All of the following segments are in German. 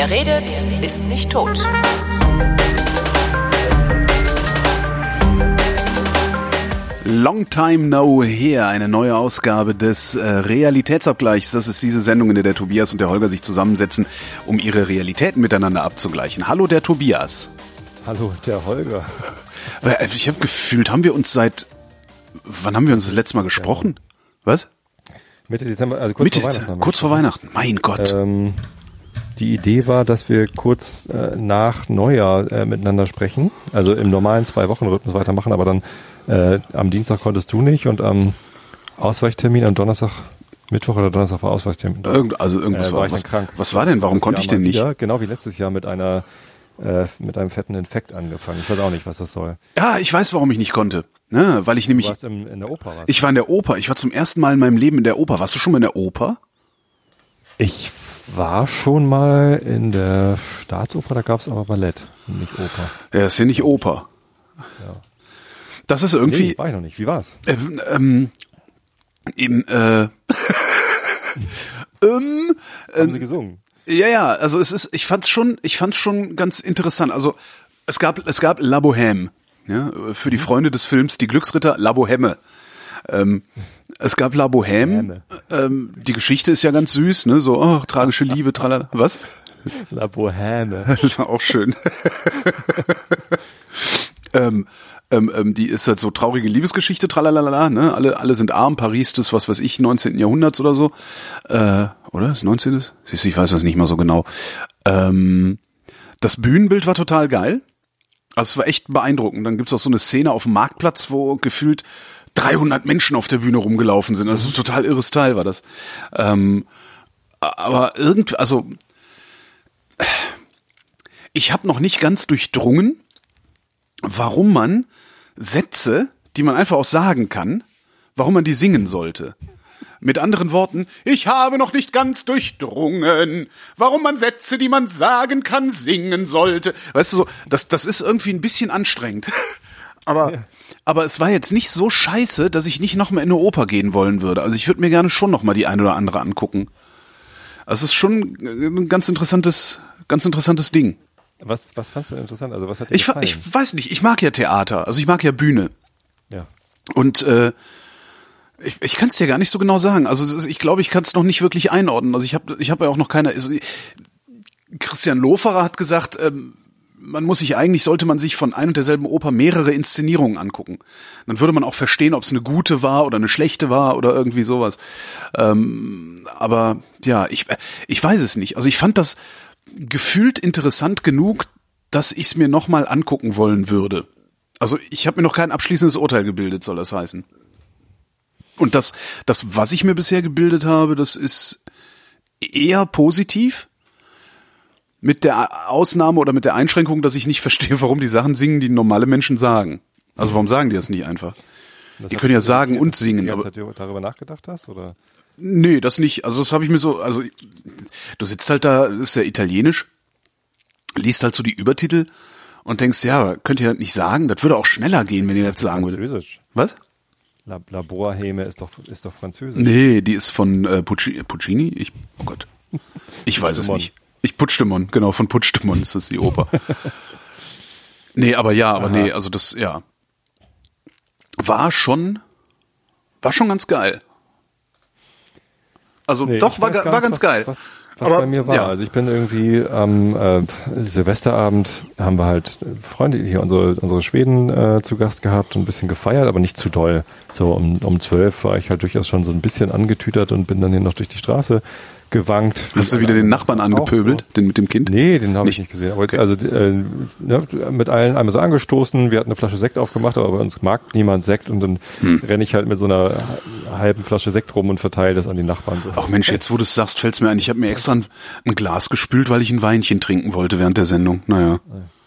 Wer redet, ist nicht tot. Long Time No Here, eine neue Ausgabe des äh, Realitätsabgleichs. Das ist diese Sendung, in der der Tobias und der Holger sich zusammensetzen, um ihre Realitäten miteinander abzugleichen. Hallo, der Tobias. Hallo, der Holger. Äh, Ich habe gefühlt, haben wir uns seit, wann haben wir uns das letzte Mal gesprochen? Was? Mitte Dezember, also kurz Mitte vor Dezember, Weihnachten. kurz vor. Weihnachten. Mein Gott. Ähm, die Idee war, dass wir kurz äh, nach Neujahr äh, miteinander sprechen. Also im normalen Zwei-Wochen-Rhythmus weitermachen, aber dann äh, am Dienstag konntest du nicht und am Ausweichtermin am Donnerstag, Mittwoch oder Donnerstag war Ausweichtermin. Irgend, also irgendwas äh, war war, ich was, krank. was war denn? Warum Das konnte Jahr ich denn nicht? Wieder, genau wie letztes Jahr mit einer äh, mit einem fetten Infekt angefangen. Ich weiß auch nicht, was das soll. Ja, ich weiß, warum ich nicht konnte. Ne, weil ich Du nämlich, warst im, in der Oper. Was? ich war in der Oper. Ich war zum ersten Mal in meinem Leben in der Oper. Warst du schon mal in der Oper? Ich war schon mal in der Staatsoper, da gab es aber Ballett, nicht Oper. Ja, das ist ja nicht Oper. Ja. Das ist irgendwie, Nee, war ich noch nicht. Wie war's? Ähm, ähm, im, äh, ähm, Haben Sie gesungen? ja, ja, also es ist, ich fand's schon, ich fand's schon ganz interessant. Also es gab, es gab La Bohème, ja, für die Freunde des Films Die Glücksritter, La Bohème. Ähm, es gab La Bohème. Ähm, die Geschichte ist ja ganz süß, ne, so, oh, tragische Liebe, tralala. Was? La Bohème. Auch schön. ähm, ähm, ähm, die ist halt so traurige Liebesgeschichte, tralalala, ne? Alle, alle sind arm, Paris des, was weiß ich, 19. Jahrhunderts oder so. Äh, oder? Das 19. Siehst du, ich weiß das nicht mal so genau. Ähm, das Bühnenbild war total geil. Also es war echt beeindruckend. Dann gibt's auch so eine Szene auf dem Marktplatz, wo gefühlt 300 Menschen auf der Bühne rumgelaufen sind. Das ist ein total irres Teil, war das. Ähm, aber irgendwie, also ich habe noch nicht ganz durchdrungen, warum man Sätze, die man einfach auch sagen kann, warum man die singen sollte. Mit anderen Worten, ich habe noch nicht ganz durchdrungen, warum man Sätze, die man sagen kann, singen sollte. Weißt du so, das, das ist irgendwie ein bisschen anstrengend. Aber, aber es war jetzt nicht so scheiße, dass ich nicht noch mal in eine Oper gehen wollen würde. Also ich würde mir gerne schon noch mal die eine oder andere angucken. Also es ist schon ein ganz interessantes, ganz interessantes Ding. Was, was fandst du interessant? Also was hat dir Ich, gefallen? ich weiß nicht, ich mag ja Theater, also ich mag ja Bühne. ja. Und äh, ich, ich kann es dir gar nicht so genau sagen. Also ich glaube, ich kann es noch nicht wirklich einordnen. Also ich habe ich hab ja auch noch keine. Also Christian Loferer hat gesagt, ähm, man muss sich eigentlich, sollte man sich von ein und derselben Oper mehrere Inszenierungen angucken. Dann würde man auch verstehen, ob es eine gute war oder eine schlechte war oder irgendwie sowas. Ähm, aber ja, ich, ich weiß es nicht. Also ich fand das gefühlt interessant genug, dass ich es mir nochmal angucken wollen würde. Also ich habe mir noch kein abschließendes Urteil gebildet, soll das heißen. Und das, das, was ich mir bisher gebildet habe, das ist eher positiv. Mit der Ausnahme oder mit der Einschränkung, dass ich nicht verstehe, warum die Sachen singen, die normale Menschen sagen. Also warum sagen die das nicht einfach? Das Die können ja sagen und singen, Die ganze aber- Zeit darüber nachgedacht hast? Oder? Nee, das nicht. Also das habe ich mir so, also du sitzt halt da, das ist ja italienisch, liest halt so die Übertitel und denkst, ja, könnt ihr das nicht sagen? Das würde auch schneller gehen, wenn ihr das sagen würdet. Französisch. Was? La, La Bohème ist doch, ist doch Französisch. Nee, die ist von äh, Puccini, Puccini? Ich, oh Gott. Ich weiß es nicht. Ich Puigdemont, genau, von Puigdemont ist das die Oper. nee, aber ja, aber Aha. nee, also das, ja. War schon, war schon ganz geil. Also Nee, doch, war, war ganz was, geil. Was, was Aber, bei mir war. ja. Also ich bin irgendwie am äh, Silvesterabend haben wir halt Freunde hier, unsere, unsere Schweden äh, zu Gast gehabt und ein bisschen gefeiert, aber nicht zu doll. So um, um zwölf war ich halt durchaus schon so ein bisschen angetütert und bin dann hier noch durch die Straße gewankt. Hast du wieder den Nachbarn angepöbelt, den mit dem Kind? Nee, den habe ich Nicht? gesehen. Aber, Also äh, ne, mit allen einmal so angestoßen, wir hatten eine Flasche Sekt aufgemacht, aber bei uns mag niemand Sekt und dann Hm. renne ich halt mit so einer halben Flasche Sekt rum und verteile das an die Nachbarn. Ach Mensch, jetzt wo du es sagst, fällt's mir ein. Ich habe mir extra ein, ein Glas gespült, weil ich ein Weinchen trinken wollte während der Sendung. Naja.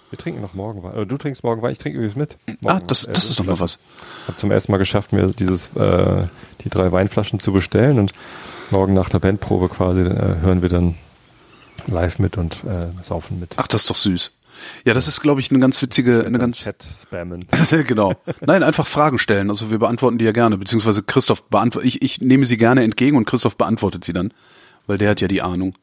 Wir trinken noch morgen Wein. Oder du trinkst morgen Wein, ich trinke übrigens mit. Ah, das, Äh, das ist doch noch was. habe zum ersten Mal geschafft, mir dieses äh, die drei Weinflaschen zu bestellen und morgen nach der Bandprobe quasi äh, hören wir dann live mit und äh, saufen mit. Ach, das ist doch süß. Ja, das ist, glaube ich, eine ganz witzige, eine ganz, Chat spammen. genau. Nein, einfach Fragen stellen. Also wir beantworten die ja gerne, beziehungsweise Christoph beantwortet, ich, ich nehme sie gerne entgegen und Christoph beantwortet sie dann, weil der hat ja die Ahnung.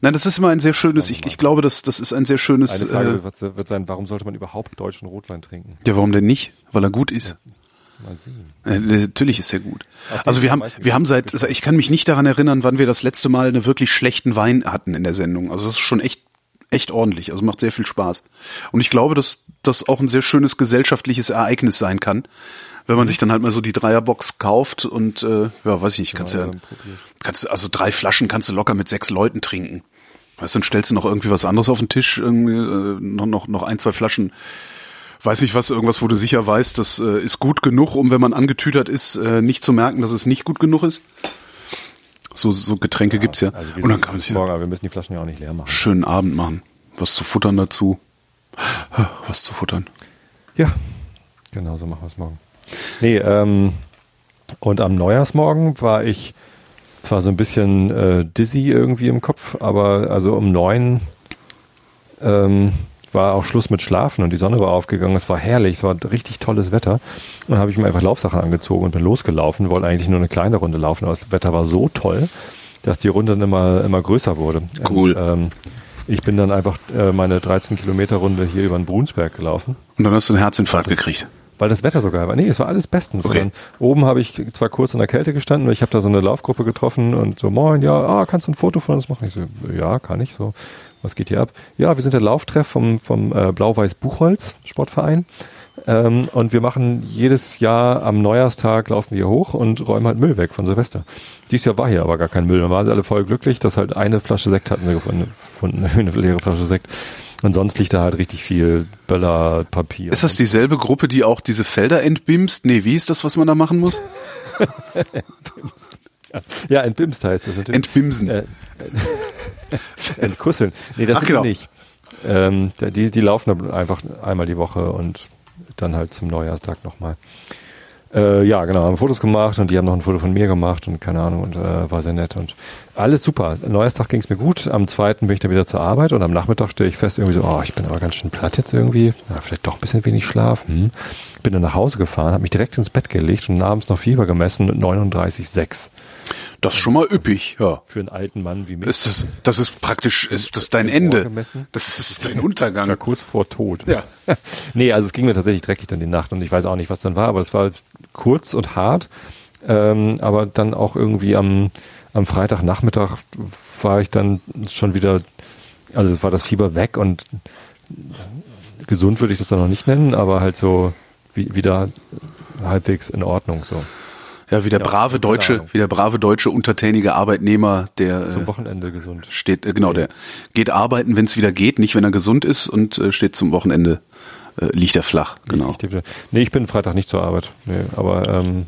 Nein, das ist immer ein sehr schönes, ich, ich glaube, das, das ist ein sehr schönes. Eine Frage äh, wird, sein, warum sollte man überhaupt deutschen Rotwein trinken? ja, warum denn nicht? Weil er gut ist. Mal sehen. Äh, natürlich ist er gut. Auf Also wir haben, wir haben seit, ich kann mich nicht daran erinnern, wann wir das letzte Mal einen wirklich schlechten Wein hatten in der Sendung. Also das ist schon echt, echt ordentlich. Also macht sehr viel Spaß. Und ich glaube, dass das auch ein sehr schönes gesellschaftliches Ereignis sein kann, wenn man sich dann halt mal so die Dreierbox kauft und äh, ja, weiß ich nicht, kannst Ja, ja, kannst du also drei Flaschen kannst du locker mit sechs Leuten trinken. Weißt du, dann stellst du noch irgendwie was anderes auf den Tisch, irgendwie äh, noch noch noch ein zwei Flaschen weiß ich was, irgendwas, wo du sicher weißt, das äh, ist gut genug, um wenn man angetütert ist, äh, nicht zu merken, dass es nicht gut genug ist. So, so Getränke gibt's ja. Also Und dann kann man ja morgen, aber wir müssen die Flaschen ja auch nicht leer machen. schönen Abend machen. Was zu futtern dazu. Was zu futtern. Ja, genau so machen wir es morgen. Nee, ähm, und am Neujahrsmorgen war ich zwar so ein bisschen äh, dizzy irgendwie im Kopf, aber also um neun ähm, war auch Schluss mit Schlafen und die Sonne war aufgegangen. Es war herrlich, es war richtig tolles Wetter. Und habe ich mir einfach Laufsachen angezogen und bin losgelaufen, wollte eigentlich nur eine kleine Runde laufen, aber das Wetter war so toll, dass die Runde dann immer, immer größer wurde. Cool. Und, ähm, ich bin dann einfach äh, meine 13 Kilometer Runde hier über den Brunsberg gelaufen Und dann hast du einen Herzinfarkt gekriegt. weil das Wetter so geil war. Nee, es war alles bestens. Okay. Oben habe ich zwar kurz in der Kälte gestanden, ich habe da so eine Laufgruppe getroffen und so, moin, ja, ah, kannst du ein Foto von uns machen? Ich so, ja, kann ich so. Was geht hier ab? Ja, wir sind der Lauftreff vom, vom äh, Blau-Weiß Buchholz Sportverein. Ähm, und wir machen jedes Jahr am Neujahrstag laufen wir hoch und räumen halt Müll weg von Silvester. Dieses Jahr war hier aber gar kein Müll. Wir waren alle voll glücklich, dass halt eine Flasche Sekt hatten wir gefunden, gefunden eine leere Flasche Sekt. Und sonst liegt da halt richtig viel Böller, Papier. Ist das dieselbe Gruppe, die auch diese Felder entbimst? Nee, wie ist das, was man da machen muss? Ja, entbimst heißt das natürlich. Entbimsen. Äh, entkusseln. Nee, das Ach, sind genau. die nicht. Ähm, die, die laufen einfach einmal die Woche und dann halt zum Neujahrstag nochmal. Äh, ja, genau, haben Fotos gemacht und die haben noch ein Foto von mir gemacht und keine Ahnung und äh, war sehr nett und alles super. Am Neujahrstag ging es mir gut, am zweiten bin ich dann wieder zur Arbeit und am Nachmittag stelle ich fest irgendwie so, oh, ich bin aber ganz schön platt jetzt irgendwie, ja, vielleicht doch ein bisschen wenig Schlaf. Hm. Bin dann nach Hause gefahren, habe mich direkt ins Bett gelegt und abends noch Fieber gemessen, 39,6. Das ist schon mal üppig, ja. Für einen alten Mann wie mich. Ist das, das ist praktisch, ist das dein Ende. Das ist dein Untergang. kurz vor Tod. Ja. nee, also es ging mir tatsächlich dreckig dann die Nacht und ich weiß auch nicht, was dann war, aber es war kurz und hart. Ähm, aber dann auch irgendwie am, am Freitagnachmittag war ich dann schon wieder, also es war das Fieber weg und gesund würde ich das dann noch nicht nennen, aber halt so wie, wieder halbwegs in Ordnung so. Ja, wie der Ja, brave deutsche, wie der brave deutsche untertänige Arbeitnehmer, der Zum äh, Wochenende gesund. steht, äh, genau, der geht arbeiten, wenn es wieder geht, nicht wenn er gesund ist und äh, steht zum Wochenende, äh, liegt er flach. Genau. Ich, ich, nee, ich bin Freitag nicht zur Arbeit. Nee, aber ähm,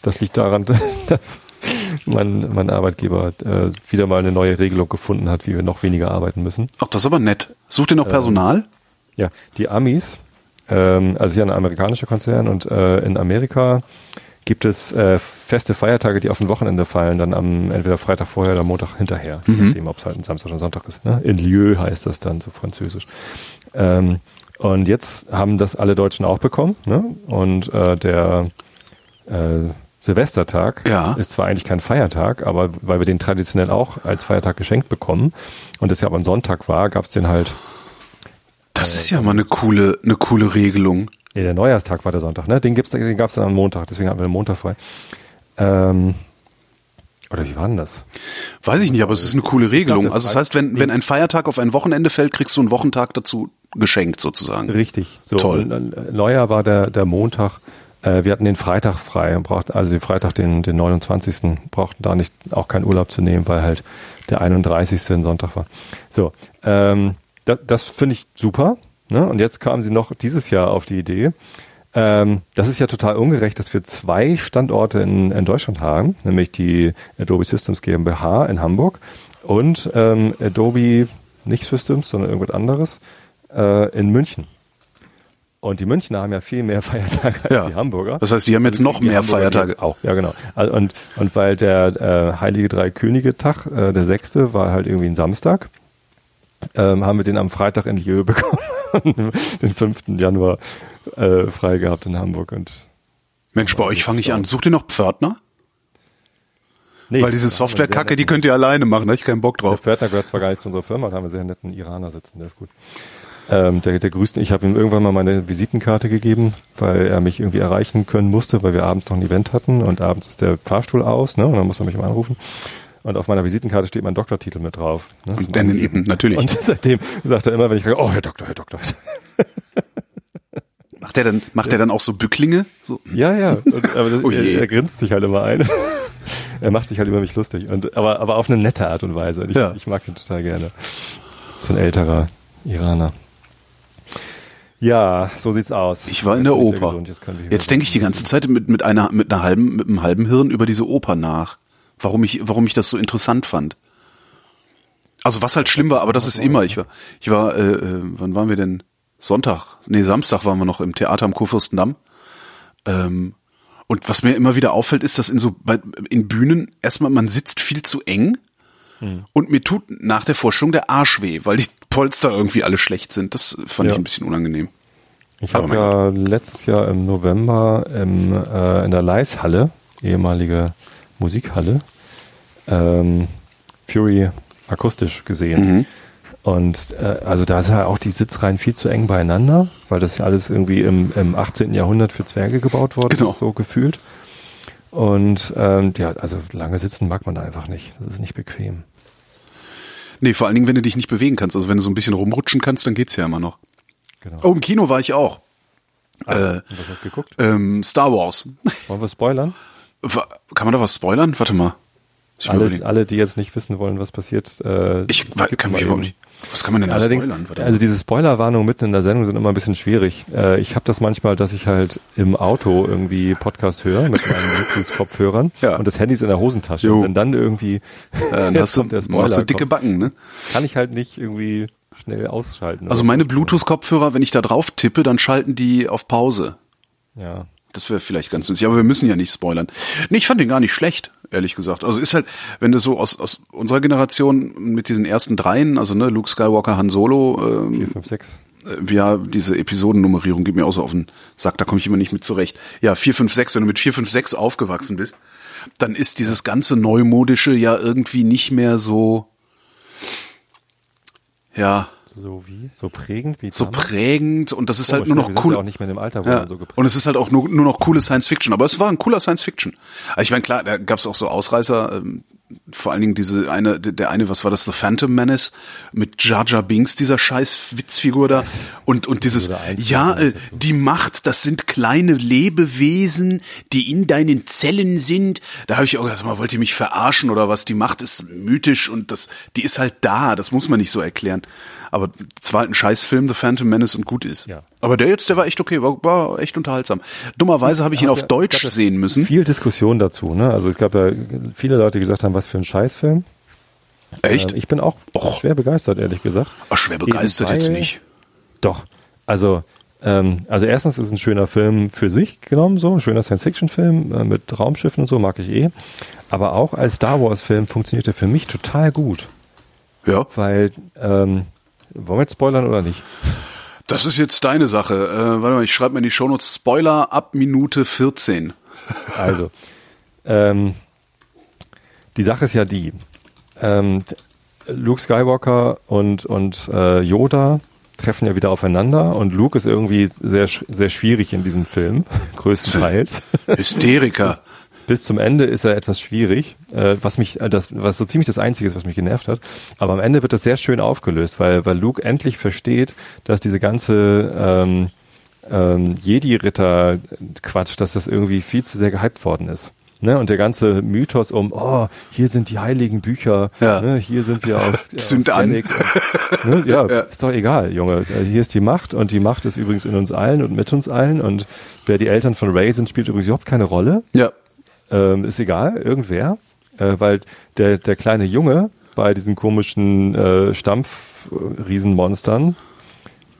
das liegt daran, dass mein, mein Arbeitgeber äh, wieder mal eine neue Regelung gefunden hat, wie wir noch weniger arbeiten müssen. Ach, das ist aber nett. Sucht ihr noch Personal? Ja, die Amis, ähm, also hier ein amerikanischer Konzern und äh, in Amerika gibt es äh, feste Feiertage, die auf ein Wochenende fallen, dann am entweder Freitag vorher oder Montag hinterher, je nachdem, ob es halt ein Samstag oder Sonntag ist. Ne? In lieu heißt das dann so französisch. Ähm, und jetzt haben das alle Deutschen auch bekommen. Ne? Und äh, der äh, Silvestertag Ja. ist zwar eigentlich kein Feiertag, aber weil wir den traditionell auch als Feiertag geschenkt bekommen und es ja aber ein Sonntag war, gab es den halt Das ist ja mal eine coole, eine coole Regelung. Nee, der Neujahrstag war der Sonntag, ne? Den, gibt's, den gab es dann am Montag, deswegen hatten wir den Montag frei. Ähm, oder wie war denn das? Weiß ich nicht, aber es ist eine coole Regelung. das Also das heißt, wenn, wenn ein Feiertag auf ein Wochenende fällt, kriegst du einen Wochentag dazu geschenkt sozusagen. Richtig. So, Toll. äh, Neujahr war der, der Montag. Äh, wir hatten den Freitag frei und brauchten, also den Freitag, den, den 29. brauchten da nicht auch keinen Urlaub zu nehmen, weil halt der 31. ein Sonntag war. So, ähm, das, das finde ich super. Ne? Und jetzt kamen sie noch dieses Jahr auf die Idee. Ähm, das ist ja total ungerecht, dass wir zwei Standorte in, in Deutschland haben, nämlich die Adobe Systems GmbH in Hamburg und ähm, Adobe nicht Systems, sondern irgendwas anderes äh, in München. Und die Münchner haben ja viel mehr Feiertage als Ja. die Hamburger. Das heißt, die haben jetzt noch Die mehr Feiertage. Auch, ja genau. Also und, und weil der äh, Heilige Drei Könige Tag, äh, der sechste, war halt irgendwie ein Samstag, ähm, haben wir den am Freitag in Lieu bekommen. den 5. Januar äh, frei gehabt in Hamburg. Und Mensch, bei euch fange ich an. Sucht ihr noch Pförtner? Nee, Weil diese Software-Kacke, die könnt ihr alleine machen, da hab ich keinen Bock Der drauf. Pförtner gehört zwar gar nicht zu unserer Firma, da haben wir sehr netten Iraner sitzen, der ist gut. Ähm, der, der grüßt, ich habe ihm irgendwann mal meine Visitenkarte gegeben, weil er mich irgendwie erreichen können musste, weil wir abends noch ein Event hatten und abends ist der Fahrstuhl aus, ne? Und dann muss er mich mal anrufen. Und auf meiner Visitenkarte steht mein Doktortitel mit drauf. Ne, Und dann eben, natürlich. Und seitdem sagt er immer, wenn ich frage, oh Herr Doktor, Herr Doktor. Macht der dann, macht der dann auch so Bücklinge? So. Ja, ja. Und, aber das, Oh er, er grinst sich halt immer ein. er macht sich halt über mich lustig. Und, aber, aber auf eine nette Art und Weise. Ich, Ja. ich mag ihn total gerne. So ein älterer Iraner. Ja, so sieht's aus. Ich war in der Oper. gesund, Jetzt, Jetzt denke ich die ganze Zeit mit, mit einer, mit einer halben, mit einem halben Hirn über diese Oper nach. Warum ich, warum ich das so interessant fand. Also was halt schlimm war, aber das ist immer. Ich war, ich war, äh, äh, wann waren wir denn? Sonntag, nee, Samstag waren wir noch im Theater am Kurfürstendamm. Ähm, und was mir immer wieder auffällt, ist, dass in so bei, in Bühnen erstmal man sitzt viel zu eng und mir tut nach der Vorstellung der Arsch weh, weil die Polster irgendwie alle schlecht sind. Das fand Ja. ich ein bisschen unangenehm. Ich habe ja letztes Jahr im November im, äh, in der Leishalle, ehemalige Musikhalle, ähm, Fury akustisch gesehen. Mhm. Und äh, also da ist ja auch die Sitzreihen viel zu eng beieinander, weil das ja alles irgendwie im, im 18. Jahrhundert für Zwerge gebaut worden Genau. ist, so gefühlt. Und ähm, ja, also lange sitzen mag man da einfach nicht. Das ist nicht bequem. Nee, vor allen Dingen, wenn du dich nicht bewegen kannst. Also wenn du so ein bisschen rumrutschen kannst, dann geht's ja immer noch. Genau. Oh, im Kino war ich auch. Ah, äh, was hast du geguckt? Ähm, Star Wars. Wollen wir spoilern? Kann man da was spoilern? Warte mal. Alle, alle, die jetzt nicht wissen wollen, was passiert, äh, Ich kann mich überhaupt nicht. Was kann man denn da Allerdings, spoilern? Also diese Spoilerwarnungen mitten in der Sendung sind immer ein bisschen schwierig. Äh, ich habe das manchmal, dass ich halt im Auto irgendwie Podcast höre mit meinen Bluetooth-Kopfhörern Ja. und das Handy ist in der Hosentasche. Jo. Und wenn dann irgendwie äh, dann hast du, der hast Spoiler, du dicke kommt, Backen, ne? kann ich halt nicht irgendwie schnell ausschalten. Also meine. Bluetooth-Kopfhörer, wenn ich da drauf tippe, dann schalten die auf Pause. Ja. Das wäre vielleicht ganz nützlich, aber wir müssen ja nicht spoilern. Nee, ich fand den gar nicht schlecht, ehrlich gesagt. Also ist halt, wenn du so aus, aus unserer Generation mit diesen ersten dreien, also ne, Luke Skywalker, Han Solo, ähm, 4, 5, 6. äh, ja, diese Episodennummerierung geht mir auch so auf den Sack, da komme ich immer nicht mit zurecht. Ja, 4, 5, 6, wenn du mit 4, 5, 6 aufgewachsen bist, dann ist dieses ganze Neumodische ja irgendwie nicht mehr so, ja, So wie? So prägend wie so damals? prägend und das ist halt Komisch, nur ne? noch sind cool. auch nicht mehr dem Alter, wo Ja. so Und es ist halt auch nur, nur noch coole Science Fiction. Aber es war ein cooler Science Fiction. Also ich meine, klar, da gab es auch so Ausreißer. Ähm, vor allen Dingen diese eine, der eine, was war das, The Phantom Menace mit Jar Jar Binks, dieser scheiß Witzfigur da. Und, und dieses, ja, äh, die Macht, das sind kleine Lebewesen, die in deinen Zellen sind. Da habe ich auch gedacht, mal wollt ihr mich verarschen oder was? Die Macht ist mythisch und das, die ist halt da. Das muss man nicht so erklären. Aber es war halt ein Scheißfilm, The Phantom Menace und gut ist. Ja. Aber der jetzt, der war echt okay, war, war echt unterhaltsam. Dummerweise habe ich ihn auf ja, Deutsch sehen müssen. Viel Diskussion dazu, ne? Also es gab ja viele Leute, die gesagt haben, was für ein Scheißfilm. Echt? Äh, ich bin auch Och. schwer begeistert, ehrlich gesagt. Ach, schwer begeistert jetzt nicht. Doch. Also, ähm, also erstens ist es ein schöner Film für sich genommen, so ein schöner Science-Fiction-Film äh, mit Raumschiffen und so, mag ich eh. Aber auch als Star Wars-Film funktioniert er für mich total gut. Ja, Weil, ähm, wollen wir jetzt spoilern oder nicht? das ist jetzt deine Sache. Äh, warte mal, ich schreibe mir in die Shownotes Spoiler ab Minute 14. Also, ähm, die Sache ist ja die, ähm, Luke Skywalker und, und äh, Yoda treffen ja wieder aufeinander und Luke ist irgendwie sehr, sehr schwierig in diesem Film, größtenteils. Hysteriker. Bis zum Ende ist er etwas schwierig, äh, was mich, äh, das, was so ziemlich das Einzige ist, was mich genervt hat. Aber am Ende wird das sehr schön aufgelöst, weil, weil Luke endlich versteht, dass diese ganze ähm, ähm, Jedi-Ritter-Quatsch, dass das irgendwie viel zu sehr gehypt worden ist. Ne? Und der ganze Mythos um, oh, hier sind die heiligen Bücher, Ja. ne? hier sind wir aus, Zünd aus an. Und, ne? ja, ist doch egal, Junge. Äh, Hier ist die Macht und die Macht ist übrigens in uns allen und mit uns allen. Und wer die Eltern von Ray sind, spielt übrigens überhaupt keine Rolle Ja. Ähm, ist egal, irgendwer, äh, weil der, der kleine Junge bei diesen komischen äh, Stampf-Riesenmonstern,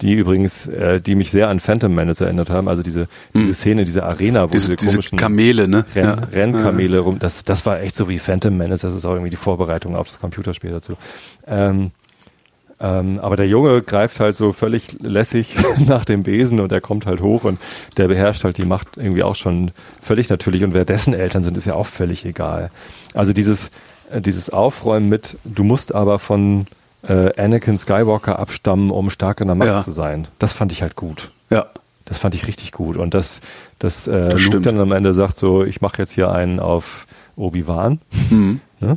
die übrigens, äh, die mich sehr an Phantom Menace erinnert haben, also diese, diese Szene, diese Arena, wo Hm. Diese, diese, diese komischen Kamele, ne? Renn, ja. Rennkamele rum, das, das war echt so wie Phantom Menace, das ist auch irgendwie die Vorbereitung auf das Computerspiel dazu. Ähm, Ähm, aber der Junge greift halt so völlig lässig nach dem Besen und er kommt halt hoch und der beherrscht halt die Macht irgendwie auch schon völlig natürlich und wer dessen Eltern sind, ist ja auch völlig egal. Also dieses, äh, dieses Aufräumen mit, du musst aber von äh, Anakin Skywalker abstammen, um stark in der Macht Ja. zu sein. Das fand ich halt gut. Ja. Das fand ich richtig gut. Und dass, dass äh, Das Luke dann am Ende sagt so, ich mache jetzt hier einen auf Obi-Wan. Ne?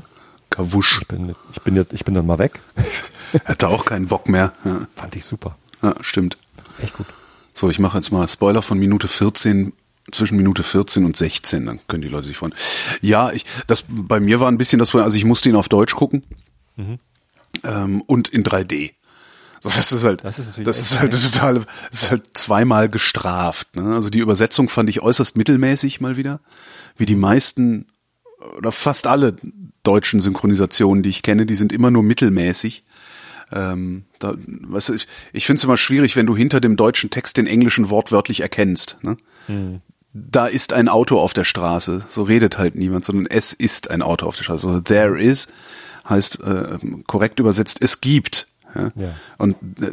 Kawusch. Ich bin, ich bin jetzt, ich bin dann mal weg. Hatte auch keinen Bock mehr. Ja, Fand ich super. ja stimmt. Echt gut. So, ich mache jetzt mal Spoiler von Minute 14 zwischen Minute 14 und 16, dann können die Leute sich freuen. Ja, ich das bei mir war ein bisschen das also ich musste ihn auf Deutsch gucken. Ähm, und in 3D. So, das ist halt Das ist das ist halt total das ist halt zweimal gestraft, ne? Also die Übersetzung fand ich äußerst mittelmäßig mal wieder, wie die meisten oder fast alle deutschen Synchronisationen, die ich kenne, die sind immer nur mittelmäßig. Ähm, da, weißt du, ich, ich finde es immer schwierig, wenn du hinter dem deutschen Text den englischen wortwörtlich erkennst. Ne? Da ist ein Auto auf der Straße. So redet halt niemand, sondern es ist ein Auto auf der Straße. Also there is heißt äh, korrekt übersetzt, es gibt. Ja? Ja. Und äh,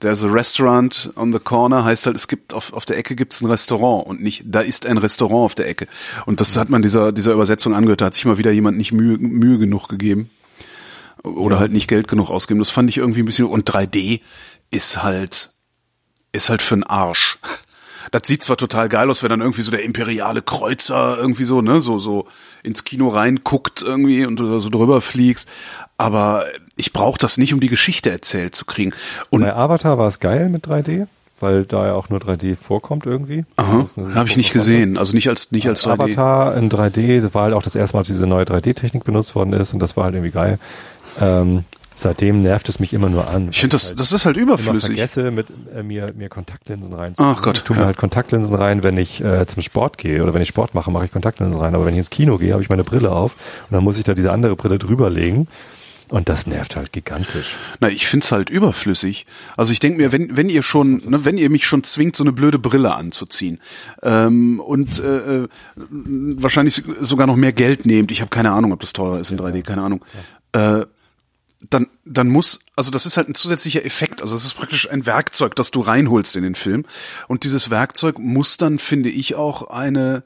there's a restaurant on the corner heißt halt, es gibt auf, auf der Ecke gibt's ein Restaurant und nicht, da ist ein Restaurant auf der Ecke. Und das hat man dieser, dieser Übersetzung angehört. Da hat sich mal wieder jemand nicht Mühe, Mühe genug gegeben oder halt nicht Geld genug ausgeben. Das fand ich irgendwie ein bisschen und 3D ist halt ist halt für den Arsch. Das sieht zwar total geil aus, wenn dann irgendwie so der imperiale Kreuzer irgendwie so, ne, so so ins Kino reinguckt irgendwie und du so drüber fliegst, aber ich brauche das nicht, um die Geschichte erzählt zu kriegen. Und Bei Avatar war es geil mit 3D, weil da ja auch nur 3D vorkommt irgendwie. aha, habe ich nicht gesehen, also nicht als nicht als 3D. Avatar in 3D, das war halt auch das erste Mal, dass diese neue 3D-Technik benutzt worden ist und das war halt irgendwie geil. Ähm, seitdem nervt es mich immer nur an. Ich finde das das ist halt überflüssig. vergesse, mit äh, mir, mir Kontaktlinsen rein. Ach Gott, Ich tue mir ja. halt Kontaktlinsen rein, wenn ich äh, zum Sport gehe oder wenn ich Sport mache, mache ich Kontaktlinsen rein. Aber wenn ich ins Kino gehe, habe ich meine Brille auf und dann muss ich da diese andere Brille drüberlegen. Und das nervt halt gigantisch. Na, ich find's halt überflüssig. Also ich denk mir, wenn, wenn ihr schon, ne, wenn ihr mich schon zwingt, so eine blöde Brille anzuziehen ähm, und äh, äh, wahrscheinlich sogar noch mehr Geld nehmt, ich habe keine Ahnung, ob das teurer ist in 3D, keine Ahnung, äh, dann, dann muss, also das ist halt ein zusätzlicher Effekt, also es ist praktisch ein Werkzeug, das du reinholst in den Film. Und dieses Werkzeug muss dann, finde ich, auch eine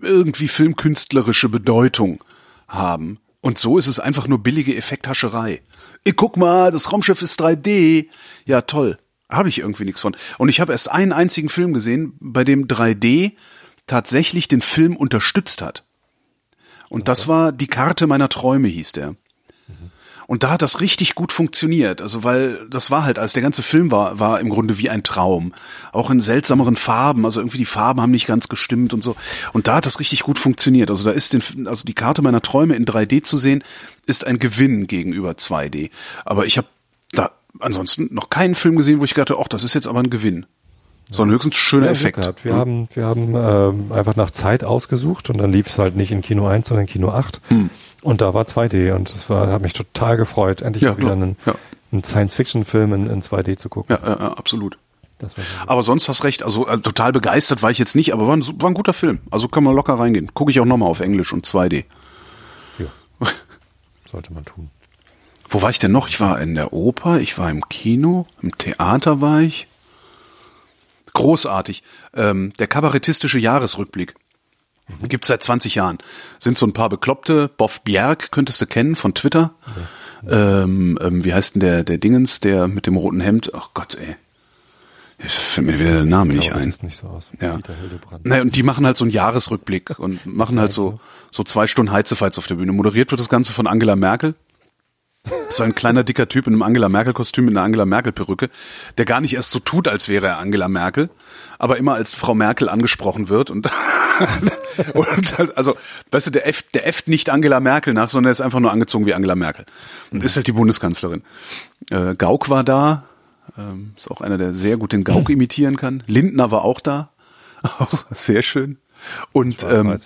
irgendwie filmkünstlerische Bedeutung haben. Und so ist es einfach nur billige Effekthascherei. Ich guck mal, das Raumschiff ist 3D. Ja, toll. Habe ich irgendwie nichts von. Und ich habe erst einen einzigen Film gesehen, bei dem 3D tatsächlich den Film unterstützt hat. Und das war Die Karte meiner Träume, hieß der. Und da hat das richtig gut funktioniert. Also weil das war halt, als der ganze Film war, war im Grunde wie ein Traum. Auch in seltsameren Farben. Also irgendwie die Farben haben nicht ganz gestimmt und so. Und da hat das richtig gut funktioniert. Also da ist den, also die Karte meiner Träume in 3D zu sehen, ist ein Gewinn gegenüber 2D. Aber ich habe da ansonsten noch keinen Film gesehen, wo ich dachte, ach, das ist jetzt aber ein Gewinn. Sondern höchstens schöner Ja, Effekt. Wir haben, wir haben ähm, einfach nach Zeit ausgesucht und dann lief es halt nicht in Kino 1, sondern in Kino 8. Und da war 2D und das war, hat mich total gefreut, endlich Ja, wieder einen, Ja. einen Science-Fiction-Film in, in 2D zu gucken. Ja, ja, absolut. Das war so. Aber sonst hast recht, also äh, total begeistert war ich jetzt nicht, aber war ein, war ein guter Film. Also kann man locker reingehen. Gucke ich auch nochmal auf Englisch und 2D. Ja. Sollte man tun. Wo war ich denn noch? Ich war in der Oper, ich war im Kino, im Theater war ich. Großartig. Ähm, der kabarettistische Jahresrückblick. Gibt's seit 20 Jahren. Sind so ein paar Bekloppte. Boff Bjerg könntest du kennen von Twitter. Ähm, ähm, wie heißt denn der, der Dingens, der mit dem roten Hemd? Ach Gott, ey. Jetzt fällt mir wieder der Name nicht Aber ein. sieht nicht so aus. Ja. Naja, und die machen halt so einen Jahresrückblick und machen halt so, so zwei Stunden Heizefights auf der Bühne. Moderiert wird das Ganze von Angela Merkel. So ein kleiner dicker Typ in einem Angela Merkel Kostüm mit einer Angela Merkel Perücke, der gar nicht erst so tut, als wäre er Angela Merkel, aber immer als Frau Merkel angesprochen wird und, und halt, also, weißt du, der äfft, der äfft nicht Angela Merkel nach, sondern er ist einfach nur angezogen wie Angela Merkel und ist halt die Bundeskanzlerin. Äh, Gauck war da, ähm, ist auch einer, der sehr gut den Gauck imitieren kann. Lindner war auch da, auch sehr schön. Und ähm,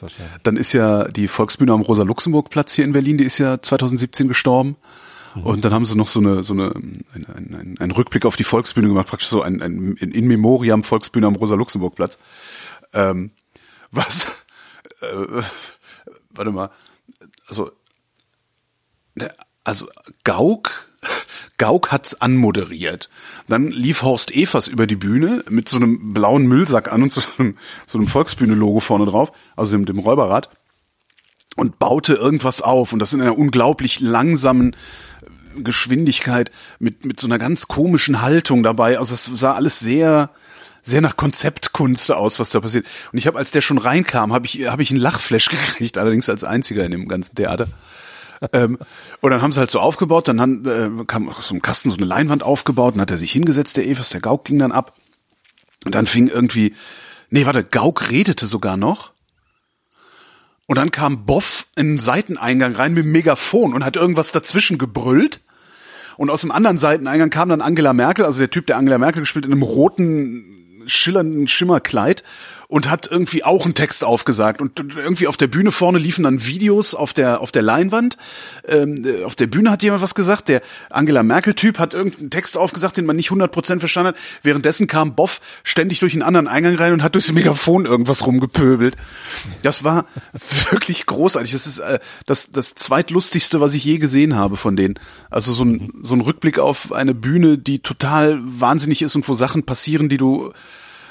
dann ist ja die Volksbühne am Rosa-Luxemburg-Platz hier in Berlin, die ist ja 2017 gestorben. Und dann haben sie noch so eine, so eine, ein, ein, ein, ein Rückblick auf die Volksbühne gemacht, praktisch so ein, ein in Memoriam Volksbühne am Rosa-Luxemburg-Platz. Ähm, was, äh, warte mal, also, der also Gauk, Gauk hat's anmoderiert. Dann lief Horst Evers über die Bühne mit so einem blauen Müllsack an und so einem, so einem Volksbühne-Logo vorne drauf, also dem, dem Räuberrad, und baute irgendwas auf und das in einer unglaublich langsamen Geschwindigkeit mit, mit so einer ganz komischen Haltung dabei. Also es sah alles sehr, sehr nach Konzeptkunst aus, was da passiert. Und ich habe, als der schon reinkam, habe ich, hab ich einen Lachflash gekriegt, allerdings als einziger in dem ganzen Theater. ähm, und dann haben sie halt so aufgebaut, dann haben, äh, kam aus einem Kasten so eine Leinwand aufgebaut, dann hat er sich hingesetzt, der Evers, der Gauk ging dann ab. Und dann fing irgendwie, nee, warte, Gauk redete sogar noch. Und dann kam Boff in den Seiteneingang rein mit dem Megafon und hat irgendwas dazwischen gebrüllt. Und aus dem anderen Seiteneingang kam dann Angela Merkel, also der Typ, der Angela Merkel gespielt, in einem roten schillernden Schimmerkleid und hat irgendwie auch einen Text aufgesagt und irgendwie auf der Bühne vorne liefen dann Videos auf der auf der Leinwand. Ähm, äh, auf der Bühne hat jemand was gesagt. Der Angela Merkel Typ hat irgendeinen Text aufgesagt, den man nicht 100% verstanden hat. Währenddessen kam Boff ständig durch einen anderen Eingang rein und hat durchs Megafon irgendwas rumgepöbelt. Das war wirklich großartig. Das ist äh, das das zweitlustigste, was ich je gesehen habe von denen. Also so ein so ein Rückblick auf eine Bühne, die total wahnsinnig ist und wo Sachen passieren, die du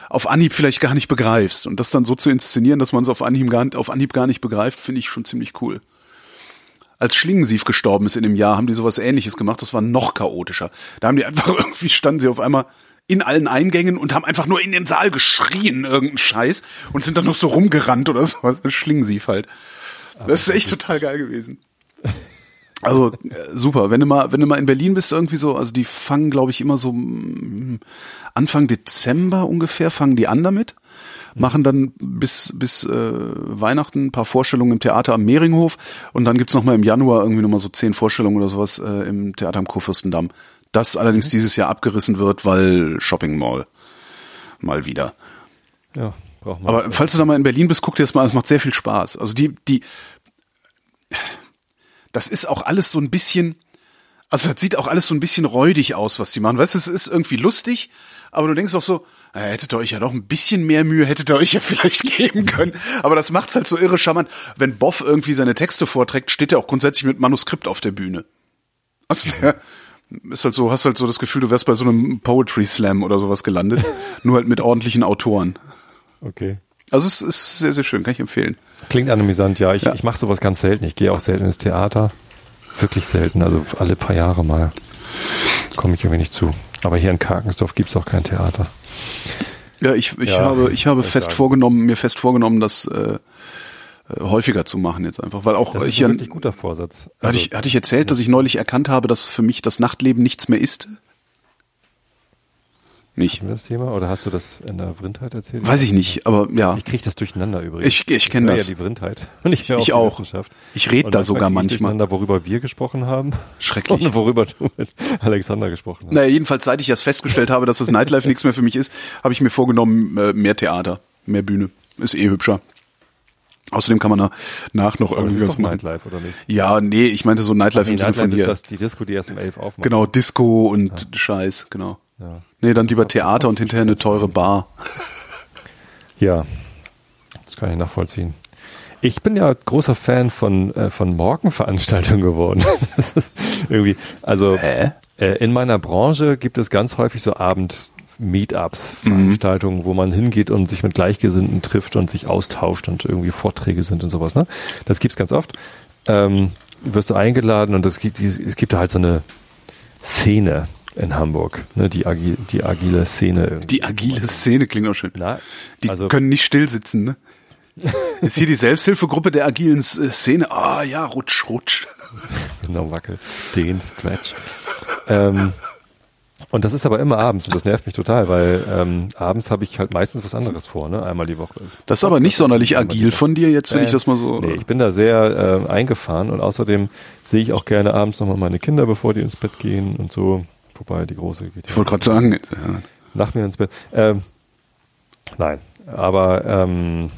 auf Anhieb vielleicht gar nicht begreifst. Und das dann so zu inszenieren, dass man es auf Anhieb gar, auf Anhieb gar nicht begreift, finde ich schon ziemlich cool. Als Schlingensief gestorben ist in dem Jahr, haben die sowas ähnliches gemacht, das war noch chaotischer. Da haben die einfach irgendwie, standen sie auf einmal in allen Eingängen und haben einfach nur in den Saal geschrien, irgendeinen Scheiß, und sind dann noch so rumgerannt oder sowas. Schlingensief halt. Das ist echt total geil gewesen. Also äh, super, wenn du mal, wenn du mal in Berlin bist, irgendwie so, also die fangen, glaube ich, immer so mm, Anfang Dezember ungefähr, fangen die an damit, machen dann bis bis äh, Weihnachten ein paar Vorstellungen im Theater am Mehringhof und dann gibt's noch mal im Januar irgendwie noch mal so zehn Vorstellungen oder sowas äh, im Theater am Kurfürstendamm. Das allerdings dieses Jahr abgerissen wird, weil Shopping Mall mal wieder. Ja, braucht man. Aber falls du da mal in Berlin bist, guck dir das mal, es macht sehr viel Spaß. Also die die das ist auch alles so ein bisschen, also das sieht auch alles so ein bisschen räudig aus, was die machen. Weißt du, es ist irgendwie lustig, aber du denkst auch so, na, hättet ihr euch ja noch ein bisschen mehr Mühe, hättet ihr euch ja vielleicht geben können. Aber das macht's halt so irre charmant. Wenn Boff irgendwie seine Texte vorträgt, steht er auch grundsätzlich mit Manuskript auf der Bühne. Also der ist halt so, hast halt so das Gefühl, du wärst bei so einem Poetry Slam oder sowas gelandet. nur halt mit ordentlichen Autoren. Okay. Also es ist sehr, sehr schön, kann ich empfehlen. Klingt amüsant, ja. Ich, Ja. ich mache sowas ganz selten. Ich gehe auch selten ins Theater. Wirklich selten. Also alle paar Jahre mal komme ich irgendwie nicht zu. Aber hier in Karkensdorf gibt's auch kein Theater. Ja, ich, ich Ja, habe, ich habe fest sagen. vorgenommen, mir fest vorgenommen, das äh, äh, häufiger zu machen jetzt einfach, weil auch Das ist ich ein ja, wirklich guter Vorsatz. Also, hatte ich, hatte ich erzählt, dass ich neulich erkannt habe, dass für mich das Nachtleben nichts mehr ist? Nicht. Wir das Thema? Oder hast du das in der Vrindheit erzählt? Weiß ich nicht, aber ja. Ich kriege das durcheinander übrigens. Ich- ich kenn höre das. Ja, die Vrindheit. Und ich, höre Ich auch. Ich red Und da sogar manchmal. durcheinander, worüber wir gesprochen haben. Schrecklich. Und worüber du mit Alexander gesprochen hast. Naja, jedenfalls, seit ich das festgestellt habe, dass das Nightlife nichts mehr für mich ist, habe ich mir vorgenommen, äh, mehr Theater, mehr Bühne. Ist eh hübscher. Außerdem kann man nach noch irgendwie was machen. Nightlife, oder nicht? Ja, nee, ich meinte so Nightlife im Nee, Sinne von Nightlife hier. ist das die Disco, die erst um elf aufmacht. Genau, Disco und Scheiß, genau. Ja. Nee, dann lieber Das Theater und hinterher eine teure Bar. Ja, das kann ich nachvollziehen. Ich bin ja großer Fan von, äh, von Morgenveranstaltungen geworden. Das irgendwie, also äh, in meiner Branche gibt es ganz häufig so Abend-Meetups, Veranstaltungen, wo man hingeht und sich mit Gleichgesinnten trifft und sich austauscht und irgendwie Vorträge sind und sowas. Ne? Das gibt's ganz oft. Ähm, wirst du eingeladen und es gibt, es gibt da halt so eine Szene in Hamburg, ne? die, agi die agile Szene. irgendwie. Die agile Szene klingt auch schön. Na, Die also, können nicht still sitzen, ne? Ist hier die Selbsthilfegruppe der agilen äh, Szene? Ah ja, rutsch, rutsch. Genau, wackel, den Stretch. ähm, und das ist aber immer abends und das nervt mich total, weil ähm, abends habe ich halt meistens was anderes vor, ne? Einmal die Woche. Das ist aber nicht sonderlich agil von dir, jetzt will ich das mal so. Nee, ich bin da sehr äh, eingefahren und außerdem sehe ich auch gerne abends nochmal meine Kinder, bevor die ins Bett gehen und so. Wobei die große geht Ich wollte gerade sagen, ja, nach mir ins Bett. Ähm, nein, aber ähm,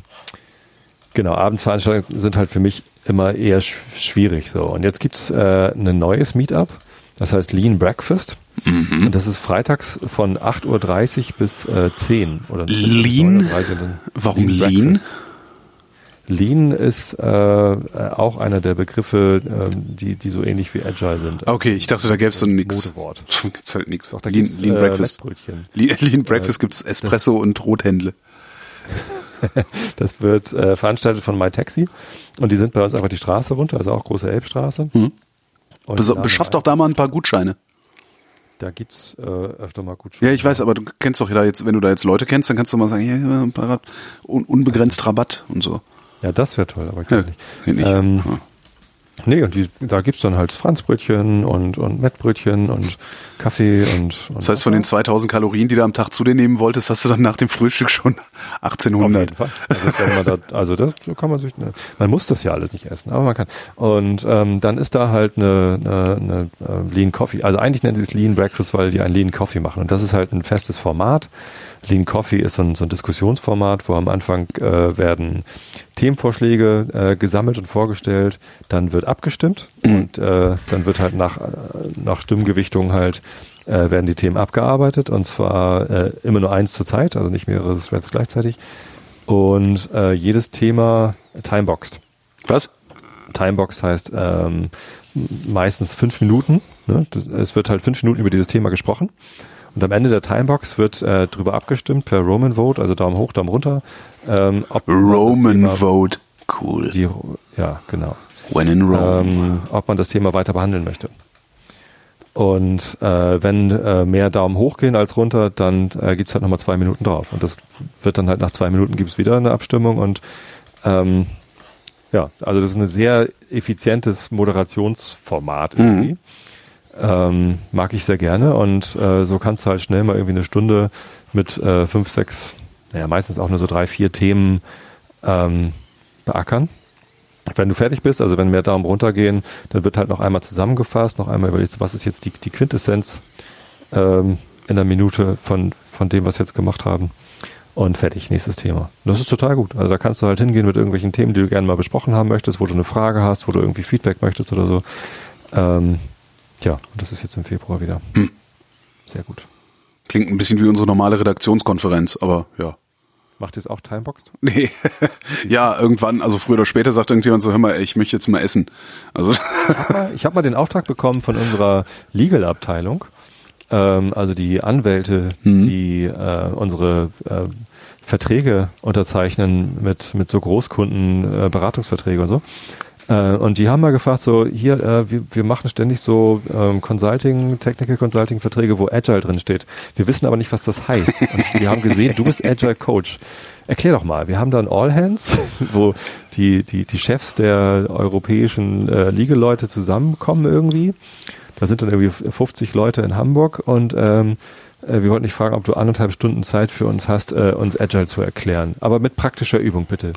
genau, Abendsveranstaltungen sind halt für mich immer eher sch schwierig so. Und jetzt gibt's äh, ein neues Meetup, das heißt Lean Breakfast. Und das ist freitags von 8.30 Uhr bis äh, 10 oder Lean? 9.30 Uhr und dann Warum Lean? Breakfast. Lean ist äh, auch einer der Begriffe, äh, die, die so ähnlich wie Agile sind. Okay, ich dachte, da gäbe es so nix. Modewort. gibt's halt nix. Doch, da Lean, gibt's Lean äh, Breakfast. Lean, Lean Breakfast gibt's Espresso und Rothändle. Das wird äh, veranstaltet von MyTaxi und die sind bei uns einfach die Straße runter, also auch große Elbstraße. Mhm. Und Bes beschafft auch da mal ein paar Gutscheine. Da gibt's äh, öfter mal gut Ja, ich weiß, aber du kennst doch da jetzt, wenn du da jetzt Leute kennst, dann kannst du mal sagen, hier, ein paar un unbegrenzt Rabatt und so. Ja, das wäre toll, aber ich Ja, glaube nicht. kenn ich. Ähm, Ja. Nee, und die, da gibt's dann halt Franzbrötchen und, und Mettbrötchen und Kaffee und, und Das heißt, von den 2000 Kalorien, die du am Tag zu dir nehmen wolltest, hast du dann nach dem Frühstück schon Auf 1800. jeden Fall. Also, da, also das kann man sich, ne, man muss das ja alles nicht essen, aber man kann. Und ähm, dann ist da halt eine, eine, eine äh, Lean Coffee. Also eigentlich nennen sie es Lean Breakfast, weil die einen Lean Coffee machen. Und das ist halt ein festes Format. Lean Coffee ist so ein, so ein Diskussionsformat, wo am Anfang äh, werden Themenvorschläge äh, gesammelt und vorgestellt, dann wird abgestimmt und äh, dann wird halt nach, äh, nach Stimmgewichtung halt äh, werden die Themen abgearbeitet und zwar äh, immer nur eins zur Zeit, also nicht mehrere Threads gleichzeitig und äh, jedes Thema timeboxed. Was? Timeboxed heißt ähm, meistens fünf Minuten. Ne? Das, es wird halt fünf Minuten über dieses Thema gesprochen. Und am Ende der Timebox wird äh, drüber abgestimmt per Roman Vote, also Daumen hoch, Daumen runter. Ähm, Roman Thema- Vote. Cool. Die, ja, genau. When in Rome. Ähm, ob man das Thema weiter behandeln möchte. Und äh, wenn äh, mehr Daumen hoch gehen als runter, dann äh, gibt's halt nochmal zwei Minuten drauf. Und das wird dann halt nach zwei Minuten gibt's wieder eine Abstimmung und ähm, ja, also das ist ein sehr effizientes Moderationsformat irgendwie. Ähm, mag ich sehr gerne und äh, so kannst du halt schnell mal irgendwie eine Stunde mit äh, fünf, sechs, naja, meistens auch nur so drei, vier Themen ähm, beackern. Wenn du fertig bist, also wenn mehr Daumen runtergehen, dann wird halt noch einmal zusammengefasst, noch einmal überlegt, was ist jetzt die, die Quintessenz ähm, in der Minute von, von dem, was wir jetzt gemacht haben. Und fertig, nächstes Thema. Das ist total gut. Also da kannst du halt hingehen mit irgendwelchen Themen, die du gerne mal besprochen haben möchtest, wo du eine Frage hast, wo du irgendwie Feedback möchtest oder so. Ähm, ja, und das ist jetzt im Februar wieder. Hm. Sehr gut. Klingt ein bisschen wie unsere normale Redaktionskonferenz, aber ja. Macht ihr es auch timeboxed? Nee. ja, irgendwann, also früher oder später sagt irgendjemand so, hör mal, ich möchte jetzt mal essen. Also Ich habe mal den Auftrag bekommen von unserer Legal-Abteilung, ähm, also die Anwälte, die äh, unsere äh, Verträge unterzeichnen mit, mit so Großkunden, äh, Beratungsverträge und so. Äh, und die haben mal gefragt, so hier, äh, wir, wir machen ständig so ähm, Consulting, Technical Consulting Verträge, wo Agile drin steht. Wir wissen aber nicht, was das heißt. Und wir haben gesehen, du bist Agile Coach. Erklär doch mal, wir haben da ein All Hands, wo die, die, die Chefs der europäischen äh, Legal-Leute zusammenkommen irgendwie. Da sind dann irgendwie 50 Leute in Hamburg und ähm, äh, wir wollten dich fragen, ob du anderthalb Stunden Zeit für uns hast, äh, uns Agile zu erklären. Aber mit praktischer Übung, bitte.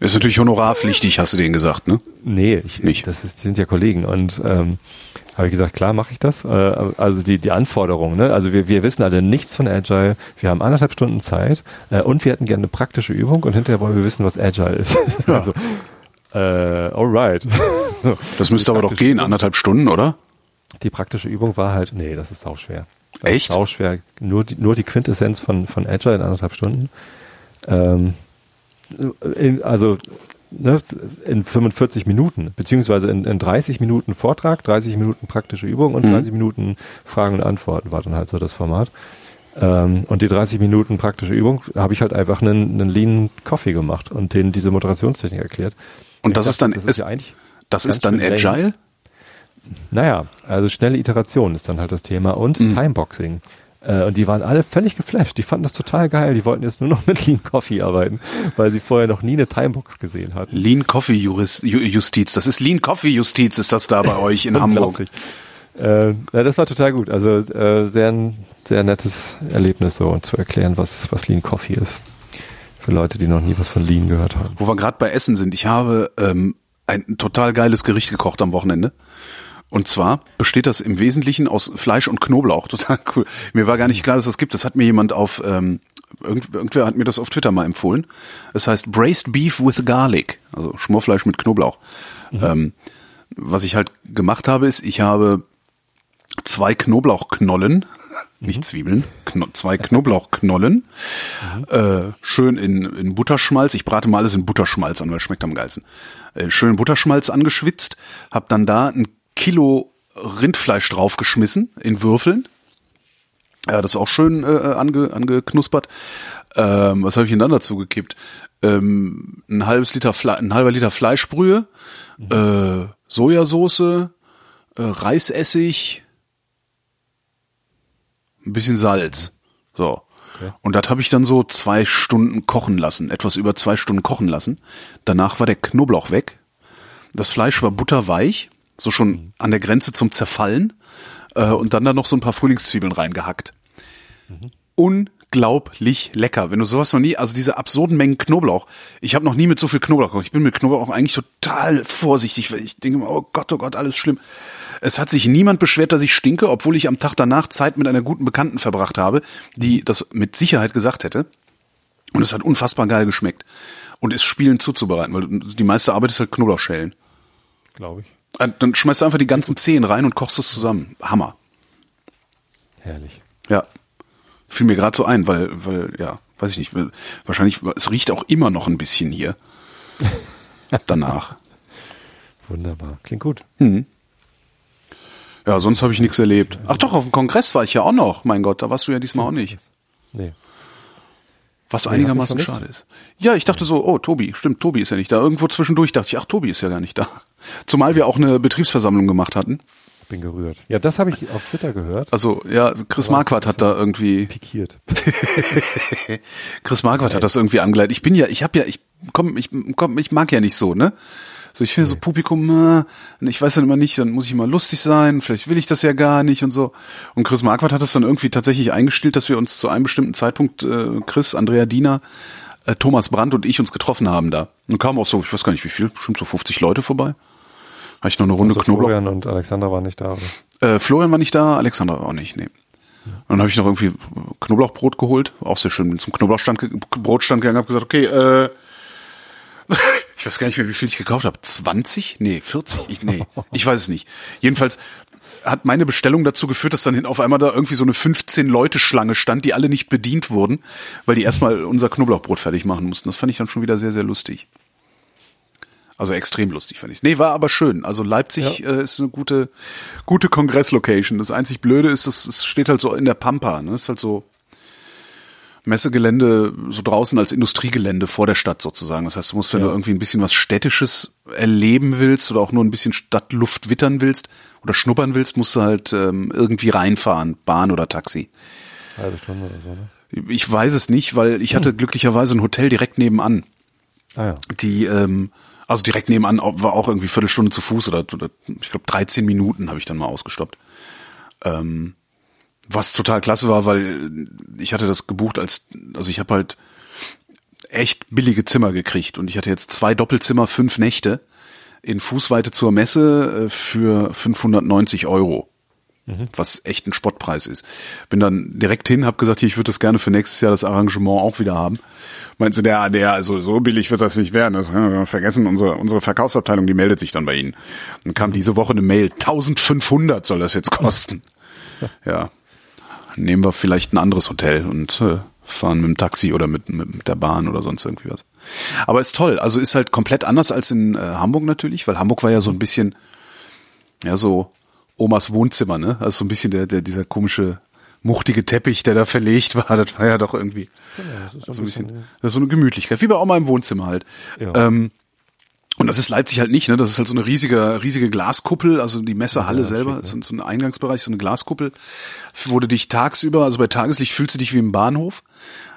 Ist natürlich honorarpflichtig, hast du denen gesagt, ne? Nee, ich, Nicht. das ist, die sind ja Kollegen und ähm, habe ich gesagt, klar mache ich das. Äh, also die, die Anforderungen, ne? Also wir, wir wissen alle nichts von Agile, wir haben anderthalb Stunden Zeit äh, und wir hätten gerne eine praktische Übung und hinterher wollen wir wissen, was Agile ist. also, äh, alright. Das müsste aber doch gehen, Übung- anderthalb Stunden, oder? Die praktische Übung war halt, nee, das ist sauschwer. Das Echt? Ist sauschwer. Nur die, nur die Quintessenz von, von Agile in anderthalb Stunden. Ähm, also ne, in 45 Minuten, beziehungsweise in, in 30 Minuten Vortrag, 30 Minuten praktische Übung und Mhm. 30 Minuten Fragen und Antworten war dann halt so das Format. Ähm, und die 30 Minuten praktische Übung habe ich halt einfach einen, einen Lean Coffee gemacht und denen diese Moderationstechnik erklärt. Und das Ich ist dann, das ist, ja eigentlich das ist dann schön lame. Agile? naja, also schnelle Iteration ist dann halt das Thema und Mhm. Timeboxing. Äh, und die waren alle völlig geflasht. Die fanden das total geil. Die wollten jetzt nur noch mit Lean Coffee arbeiten, weil sie vorher noch nie eine Timebox gesehen hatten. Lean Coffee Juris, Ju- Justiz. Das ist Lean Coffee Justiz, ist das da bei euch in Hamburg? Äh, ja, das war total gut. Also äh, sehr, sehr nettes Erlebnis so und zu erklären, was, was Lean Coffee ist. Für Leute, die noch nie was von Lean gehört haben. Wo wir gerade bei Essen sind. Ich habe ähm, ein total geiles Gericht gekocht am Wochenende. Und zwar besteht das im Wesentlichen aus Fleisch und Knoblauch. Total cool. Mir war gar nicht klar, dass das gibt. Das hat mir jemand auf, ähm, irgend, irgendwer hat mir das auf Twitter mal empfohlen. Es heißt Braised Beef with Garlic. Also Schmorfleisch mit Knoblauch. Ähm, was ich halt gemacht habe, ist, ich habe zwei Knoblauchknollen nicht Zwiebeln, Kno zwei Knoblauchknollen, äh, schön in, in Butterschmalz. Ich brate mal alles in Butterschmalz an, weil es schmeckt am geilsten. Äh, schön Butterschmalz angeschwitzt, hab dann da ein Kilo Rindfleisch draufgeschmissen in Würfeln. Ja, das ist auch schön äh, ange, angeknuspert. Ähm, was habe ich denn dann dazu gekippt? Ähm, ein halbes Liter Fle ein halber Liter Fleischbrühe, äh, Sojasauce, äh, Reisessig, ein bisschen Salz. So. Und das habe ich dann so zwei Stunden kochen lassen, etwas über zwei Stunden kochen lassen. Danach war der Knoblauch weg. Das Fleisch war butterweich, so schon an der Grenze zum Zerfallen. Äh, und dann da noch so ein paar Frühlingszwiebeln reingehackt. Unglaublich lecker. Wenn du sowas noch nie, also diese absurden Mengen Knoblauch. Ich habe noch nie mit so viel Knoblauch gekocht. Ich bin mit Knoblauch eigentlich total vorsichtig, weil ich denke immer, oh Gott, oh Gott, alles schlimm. Es hat sich niemand beschwert, dass ich stinke, obwohl ich am Tag danach Zeit mit einer guten Bekannten verbracht habe, die das mit Sicherheit gesagt hätte. Und es hat unfassbar geil geschmeckt. Und ist spielend zuzubereiten, weil die meiste Arbeit ist halt Knoblauchschälen. Glaube ich. Äh, Dann schmeißt du einfach die ganzen Zehen rein und kochst es zusammen. Hammer. Herrlich. Ja. Fiel mir gerade so ein, weil, weil, ja, weiß ich nicht, wahrscheinlich, es riecht auch immer noch ein bisschen hier. Danach. Wunderbar. Klingt gut. Ja, sonst habe ich nichts erlebt. Ach doch, auf dem Kongress war ich ja auch noch. Mein Gott, da warst du ja diesmal auch nicht. Nee. Was einigermaßen schade ist. Ja, ich dachte so, oh, Tobi, stimmt, Tobi ist ja nicht da. Irgendwo zwischendurch dachte ich, ach, Tobi ist ja gar nicht da. Zumal wir auch eine Betriebsversammlung gemacht hatten. Bin gerührt. Ja, das habe ich auf Twitter gehört. Also, ja, Chris Marquardt hat da irgendwie, Pikiert. Chris Marquardt hat das irgendwie angeleitet. Ich bin ja, ich habe ja, ich komm, ich komm, ich mag ja nicht so, ne? So, ich finde so Publikum, äh, ich weiß dann immer nicht, dann muss ich immer lustig sein, vielleicht will ich das ja gar nicht und so. Und Chris Marquardt hat das dann irgendwie tatsächlich eingestellt, dass wir uns zu einem bestimmten Zeitpunkt, äh, Chris, Andrea Diener, äh, Thomas Brandt und ich uns getroffen haben da. Und kamen auch so, ich weiß gar nicht wie viel, bestimmt so 50 Leute vorbei. Habe ich noch eine Runde Also Knoblauch. Florian und Alexander waren nicht da. Oder? Äh, Florian war nicht da, Alexander war auch nicht, nee. Und dann habe ich noch irgendwie Knoblauchbrot geholt, auch sehr schön. Bin zum Knoblauchstand, Brotstand gegangen, habe gesagt, okay, äh, ich weiß gar nicht mehr, wie viel ich gekauft habe. 20? Nee, 40? Ich, nee, ich weiß es nicht. Jedenfalls hat meine Bestellung dazu geführt, dass dann hin auf einmal da irgendwie so eine 15-Leute-Schlange stand, die alle nicht bedient wurden, weil die erstmal unser Knoblauchbrot fertig machen mussten. Das fand ich dann schon wieder sehr, sehr lustig. Also extrem lustig fand ich's. Nee, war aber schön. Also Leipzig äh, ist eine gute, gute Kongresslocation. Das einzig Blöde ist, dass es steht halt so in der Pampa. Ne? ist halt so Messegelände so draußen als Industriegelände vor der Stadt sozusagen. Das heißt, du musst, wenn Ja. du irgendwie ein bisschen was Städtisches erleben willst oder auch nur ein bisschen Stadtluft wittern willst oder schnuppern willst, musst du halt ähm, irgendwie reinfahren, Bahn oder Taxi. Halbe Stunde oder so, ne? Ich weiß es nicht, weil ich hatte glücklicherweise ein Hotel direkt nebenan. Ah ja. Die, ähm, also direkt nebenan war auch irgendwie Viertelstunde zu Fuß oder, oder ich glaube 13 Minuten habe ich dann mal ausgestoppt. Ähm, was total klasse war, weil ich hatte das gebucht als, also ich habe halt echt billige Zimmer gekriegt und ich hatte jetzt zwei Doppelzimmer, fünf Nächte in Fußweite zur Messe äh, für 590 Euro. Was echt ein Spottpreis ist. Bin dann direkt hin, habe gesagt, hier, ich würde das gerne für nächstes Jahr das Arrangement auch wieder haben. Meinst du, der, der, also so billig wird das nicht werden. Das haben wir vergessen, unsere, unsere Verkaufsabteilung, die meldet sich dann bei Ihnen. Dann kam diese Woche eine Mail, 1500 soll das jetzt kosten. ja. Nehmen wir vielleicht ein anderes Hotel und äh, fahren mit dem Taxi oder mit, mit, mit der Bahn oder sonst irgendwie was. Aber ist toll. Also ist halt komplett anders als in äh, Hamburg natürlich, weil Hamburg war ja so ein bisschen, ja, so Omas Wohnzimmer, ne? Also so ein bisschen der, der, dieser komische, muchtige Teppich, der da verlegt war, das war ja doch irgendwie das ist so ein bisschen, das ist so eine Gemütlichkeit, wie bei Oma im Wohnzimmer halt. Ja. Ähm, und das ist Leipzig halt nicht, ne? Das ist halt so eine riesige, riesige Glaskuppel, also die Messehalle Ja, selber, schick, ne? ist so ein Eingangsbereich, so eine Glaskuppel, wo du dich tagsüber, also bei Tageslicht fühlst du dich wie im Bahnhof.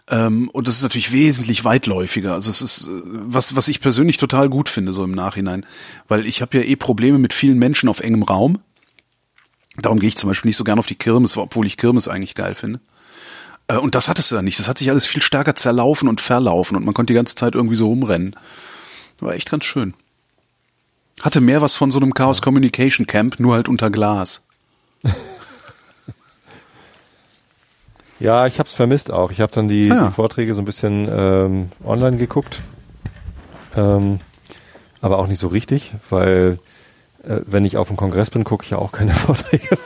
Ähm, und das ist natürlich wesentlich weitläufiger. Also es ist äh, was, was ich persönlich total gut finde, so im Nachhinein. Weil ich habe ja eh Probleme mit vielen Menschen auf engem Raum. Darum gehe ich zum Beispiel nicht so gern auf die Kirmes, obwohl ich Kirmes eigentlich geil finde. Äh, Und das hattest du da nicht. Das hat sich alles viel stärker zerlaufen und verlaufen und man konnte die ganze Zeit irgendwie so rumrennen. War echt ganz schön. Hatte mehr was von so einem Chaos Communication Camp, nur halt unter Glas. Ja, ich habe es vermisst auch. Ich habe dann die, Ah ja. die Vorträge so ein bisschen ähm, online geguckt, ähm, aber auch nicht so richtig, weil äh, wenn ich auf dem Kongress bin, gucke ich ja auch keine Vorträge.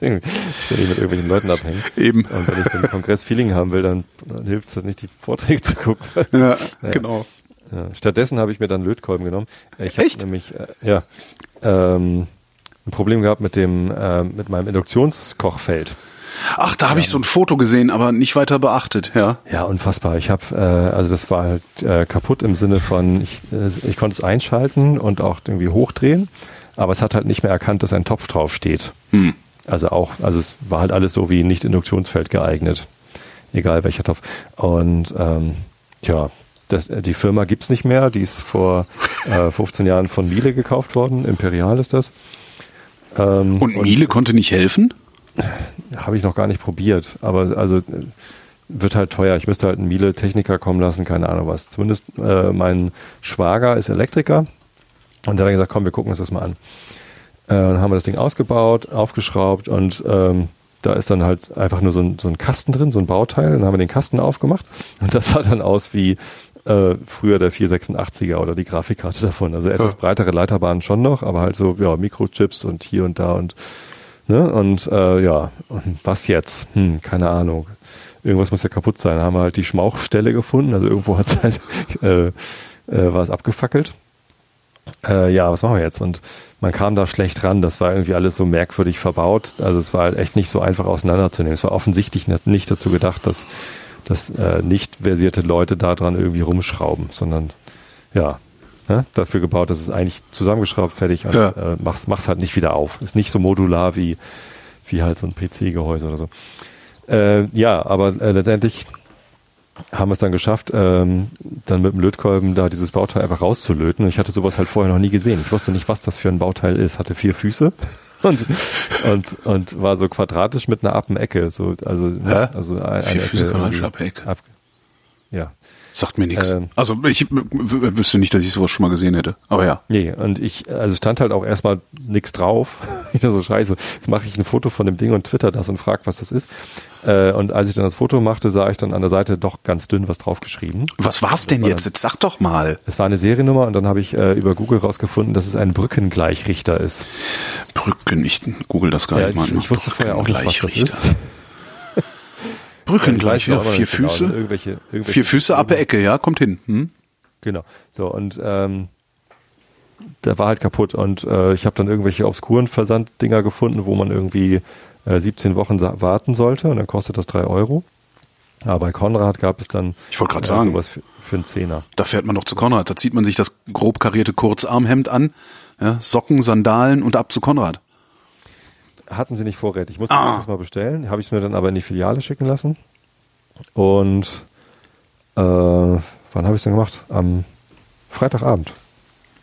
ich soll nicht mit irgendwelchen Leuten abhängen. Eben. Und wenn ich den Kongress-Feeling haben will, dann, dann hilft es das nicht, die Vorträge zu gucken. Ja, Naja. genau. Ja, stattdessen habe ich mir dann Lötkolben genommen. Ich habe nämlich äh, ja ähm, ein Problem gehabt mit dem äh, mit meinem Induktionskochfeld. Ach, da habe ich so ein Foto gesehen, aber nicht weiter beachtet, ja. Ja, unfassbar. Ich habe, äh, also das war halt äh, kaputt im Sinne von, ich, äh, ich konnte es einschalten und auch irgendwie hochdrehen, aber es hat halt nicht mehr erkannt, dass ein Topf drauf steht. Hm. Also auch, also es war halt alles so wie nicht Induktionsfeld geeignet, egal welcher Topf. Und ähm, tja, das, äh, die Firma gibt's nicht mehr, die ist vor äh, 15 Jahren von Miele gekauft worden, Imperial ist das. Ähm, Und Miele konnte nicht helfen? habe ich noch gar nicht probiert, aber also äh, wird halt teuer. Ich müsste halt einen Miele-Techniker kommen lassen, keine Ahnung was. Zumindest äh, mein Schwager ist Elektriker und der hat dann gesagt, komm, wir gucken uns das mal an. Äh, dann haben wir das Ding ausgebaut, aufgeschraubt und ähm, da ist dann halt einfach nur so ein, so ein Kasten drin, so ein Bauteil. Dann haben wir den Kasten aufgemacht und das sah dann aus wie äh, früher der 486er oder die Grafikkarte davon. Also etwas Ja. breitere Leiterbahnen schon noch, aber halt so ja, Mikrochips und hier und da und Ne? Und äh, ja, und was jetzt? Hm, keine Ahnung. Irgendwas muss ja kaputt sein. Da haben wir halt die Schmauchstelle gefunden. Also irgendwo hat halt, äh, äh, war es abgefackelt. Äh, ja, was machen wir jetzt? Und man kam da schlecht ran. Das war irgendwie alles so merkwürdig verbaut. Also es war halt echt nicht so einfach auseinanderzunehmen. Es war offensichtlich nicht- nicht dazu gedacht, dass, dass äh, nicht versierte Leute da dran irgendwie rumschrauben, sondern ja, ne, dafür gebaut, dass es eigentlich zusammengeschraubt, fertig und Ja. äh, mach's, mach's halt nicht wieder auf. Ist nicht so modular wie, wie halt so ein PC-Gehäuse oder so. Äh, ja, aber äh, letztendlich haben wir es dann geschafft, ähm, dann mit dem Lötkolben da dieses Bauteil einfach rauszulöten. Ich hatte sowas halt vorher noch nie gesehen. Ich wusste nicht, was das für ein Bauteil ist. Hatte vier Füße und, und, und war so quadratisch mit einer Appenecke. So, also, ne, also ein- Vier eine Füße Ecke Appenecke. ab- Ja. Sagt mir nichts. Ähm. Also ich wüsste nicht, dass ich sowas schon mal gesehen hätte. Aber ja. Nee, und ich, also stand halt auch erstmal nix drauf. Ich dachte so, scheiße, jetzt mache ich ein Foto von dem Ding und twitter das und frag, was das ist. Äh, und als ich dann das Foto machte, sah ich dann an der Seite doch ganz dünn was draufgeschrieben. Was war's denn war jetzt? Jetzt sag doch mal. Es war eine Seriennummer und dann habe ich äh, über Google rausgefunden, dass es ein Brückengleichrichter ist. Brücken, ich google das gar Ja, nicht mal. ich, ich wusste vorher auch nicht, was das ist. Brückengleich, Ich weiß ja, aber vier genau, Füße. irgendwelche, irgendwelche Vier Füße, Appe, Ecke, ja, kommt hin. Hm? Genau. So, und ähm, der war halt kaputt. Und äh, ich habe dann irgendwelche obskuren Versanddinger gefunden, wo man irgendwie äh, 17 Wochen warten sollte und dann kostet das 3 Euro. Aber bei Konrad gab es dann Ich wollte gerade äh, sagen. sowas für, für einen Zehner. Da fährt man doch zu Konrad. Da zieht man sich das grob karierte Kurzarmhemd an, ja, Socken, Sandalen und ab zu Konrad. Hatten sie nicht vorrätig. Ich musste Ah. das mal bestellen. Habe ich mir dann aber in die Filiale schicken lassen. Und äh, wann habe ich es denn gemacht? Am Freitagabend.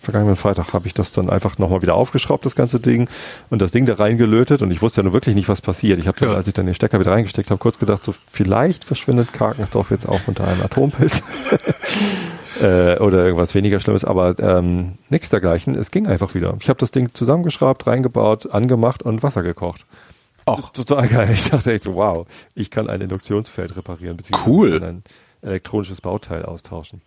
Vergangenen Freitag habe ich das dann einfach nochmal wieder aufgeschraubt, das ganze Ding, und das Ding da reingelötet. Und ich wusste ja nur wirklich nicht, was passiert. Ich habe dann, Ja. als ich dann den Stecker wieder reingesteckt habe, kurz gedacht, so vielleicht verschwindet Karkensdorf jetzt auch unter einem Atompilz. äh, oder irgendwas weniger Schlimmes, aber ähm, nichts dergleichen. Es ging einfach wieder. Ich habe das Ding zusammengeschraubt, reingebaut, angemacht und Wasser gekocht. Auch. Total geil. Ich dachte echt so, wow, ich kann ein Induktionsfeld reparieren, beziehungsweise Cool. ein elektronisches Bauteil austauschen.